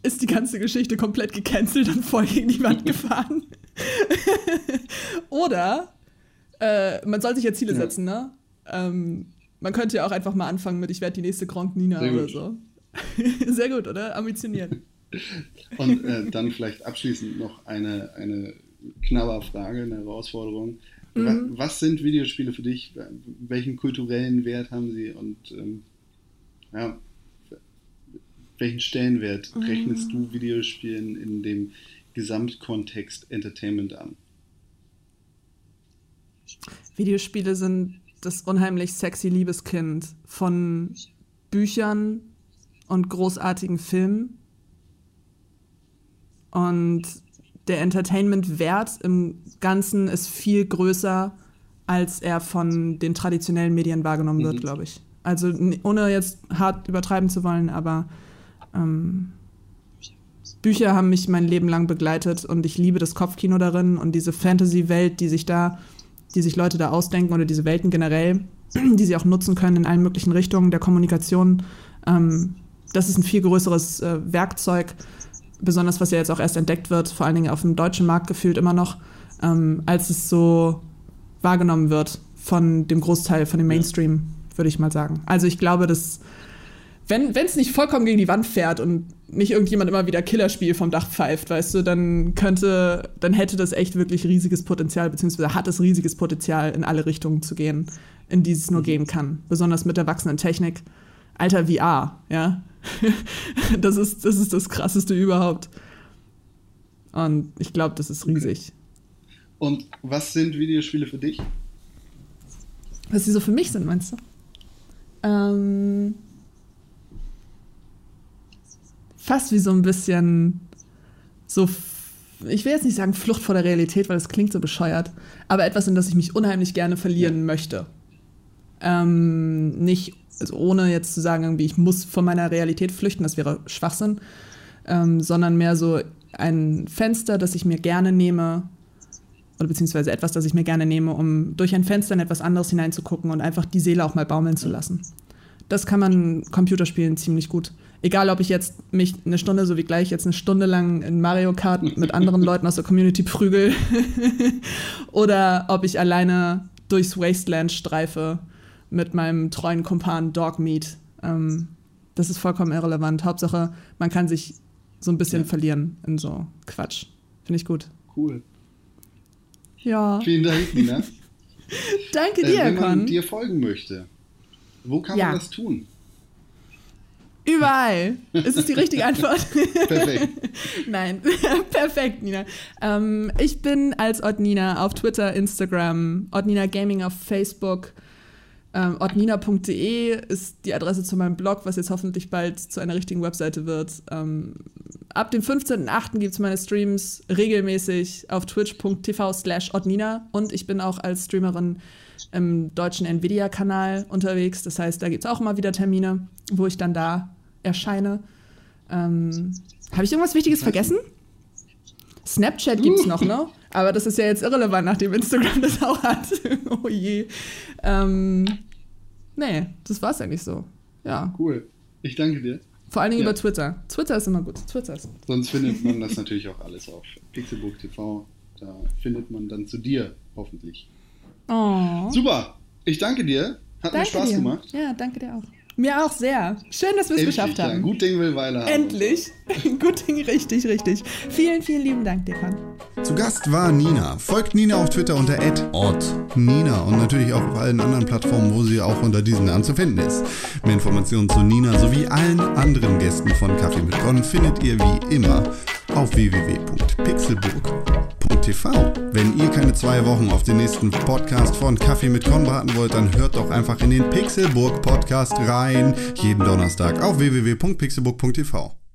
[SPEAKER 2] ist die ganze Geschichte komplett gecancelt und voll gegen die Wand gefahren. Oder äh, man soll sich ja Ziele ja. setzen, ne? Ähm, man könnte ja auch einfach mal anfangen mit, ich werde die nächste Gronk Nina Sehr oder gut. so. Sehr gut, oder? Ambitioniert.
[SPEAKER 1] Und äh, dann vielleicht abschließend noch eine, eine Knabberfrage, eine Herausforderung. Mhm. Was sind Videospiele für dich? Welchen kulturellen Wert haben sie? Und ähm, ja, welchen Stellenwert mhm. rechnest du Videospielen in dem Gesamtkontext Entertainment an?
[SPEAKER 2] Videospiele sind das unheimlich sexy Liebeskind von Büchern und großartigen Filmen. Und der Entertainment-Wert im Ganzen ist viel größer, als er von den traditionellen Medien wahrgenommen wird, mhm. glaube ich. Also ohne jetzt hart übertreiben zu wollen, aber ähm, Bücher haben mich mein Leben lang begleitet und ich liebe das Kopfkino darin und diese Fantasy-Welt, die sich da, die sich Leute da ausdenken oder diese Welten generell, die sie auch nutzen können in allen möglichen Richtungen der Kommunikation. Ähm, das ist ein viel größeres äh, Werkzeug, besonders was ja jetzt auch erst entdeckt wird, vor allen Dingen auf dem deutschen Markt gefühlt immer noch, ähm, als es so wahrgenommen wird von dem Großteil, von dem Mainstream, würde ich mal sagen. Also ich glaube, dass wenn es nicht vollkommen gegen die Wand fährt und nicht irgendjemand immer wieder Killerspiel vom Dach pfeift, weißt du, dann könnte, dann hätte das echt wirklich riesiges Potenzial, beziehungsweise hat es riesiges Potenzial, in alle Richtungen zu gehen, in die es nur gehen kann. Besonders mit der wachsenden Technik. Alter, VR, ja. das, ist, das ist das Krasseste überhaupt. Und ich glaube, das ist riesig.
[SPEAKER 1] Und was sind Videospiele für dich?
[SPEAKER 2] Was sie so für mich sind, meinst du? Ähm, fast wie so ein bisschen so, ich will jetzt nicht sagen Flucht vor der Realität, weil das klingt so bescheuert, aber etwas, in das ich mich unheimlich gerne verlieren möchte. Ähm, nicht also ohne jetzt zu sagen, irgendwie, ich muss von meiner Realität flüchten, das wäre Schwachsinn, ähm, sondern mehr so ein Fenster, das ich mir gerne nehme, oder beziehungsweise etwas, das ich mir gerne nehme, um durch ein Fenster in etwas anderes hineinzugucken und einfach die Seele auch mal baumeln zu lassen. Das kann man Computerspielen ziemlich gut. Egal, ob ich jetzt mich eine Stunde, so wie gleich jetzt eine Stunde lang in Mario Kart mit anderen Leuten aus der Community prügel oder ob ich alleine durchs Wasteland streife mit meinem treuen Kumpan Dogmeat. Ähm, das ist vollkommen irrelevant. Hauptsache, man kann sich so ein bisschen ja. verlieren in so Quatsch. Finde ich gut.
[SPEAKER 1] Cool.
[SPEAKER 2] Ja.
[SPEAKER 1] Vielen Dank, Nina.
[SPEAKER 2] Danke dir, äh,
[SPEAKER 1] Wenn man Con. dir folgen möchte, wo kann ja. man das tun?
[SPEAKER 2] Überall. Ist es die richtige Antwort?
[SPEAKER 1] Perfekt.
[SPEAKER 2] Nein, perfekt, Nina. Ähm, ich bin als Ordnina auf Twitter, Instagram, Ordnina Gaming auf Facebook, ähm, ordnina.de ist die Adresse zu meinem Blog, was jetzt hoffentlich bald zu einer richtigen Webseite wird. Ähm, ab dem 15.08. gibt es meine Streams regelmäßig auf twitch.tv slash ordnina und ich bin auch als Streamerin im deutschen Nvidia-Kanal unterwegs. Das heißt, da gibt es auch immer wieder Termine, wo ich dann da erscheine. Ähm, Habe ich irgendwas Wichtiges vergessen? Snapchat gibt es noch, ne? Aber das ist ja jetzt irrelevant, nachdem Instagram das auch hat. oh je. Ähm, Nee, das war es eigentlich so. Ja.
[SPEAKER 1] Cool. Ich danke dir.
[SPEAKER 2] Vor allen Dingen ja. über Twitter. Twitter ist immer gut. Twitter ist gut.
[SPEAKER 1] Sonst findet man das natürlich auch alles auf Pixelbook TV. Da findet man dann zu dir, hoffentlich.
[SPEAKER 2] Oh.
[SPEAKER 1] Super. Ich danke dir. Hat danke mir Spaß
[SPEAKER 2] dir.
[SPEAKER 1] gemacht.
[SPEAKER 2] Ja, danke dir auch. Mir auch sehr. Schön, dass wir es geschafft haben. Ja.
[SPEAKER 1] Gut Ding will Weile haben.
[SPEAKER 2] Endlich. Gut Ding, richtig, richtig. Vielen, vielen lieben Dank, Dekan.
[SPEAKER 3] Zu Gast war Nina. Folgt Nina auf Twitter unter @nina und natürlich auch auf allen anderen Plattformen, wo sie auch unter diesem Namen zu finden ist. Mehr Informationen zu Nina sowie allen anderen Gästen von Kaffee mit Con findet ihr wie immer auf www.pixelburg.tv. Wenn ihr keine zwei Wochen auf den nächsten Podcast von Kaffee mit Con warten wollt, dann hört doch einfach in den Pixelburg Podcast rein. Jeden Donnerstag auf www.pixelburg.tv.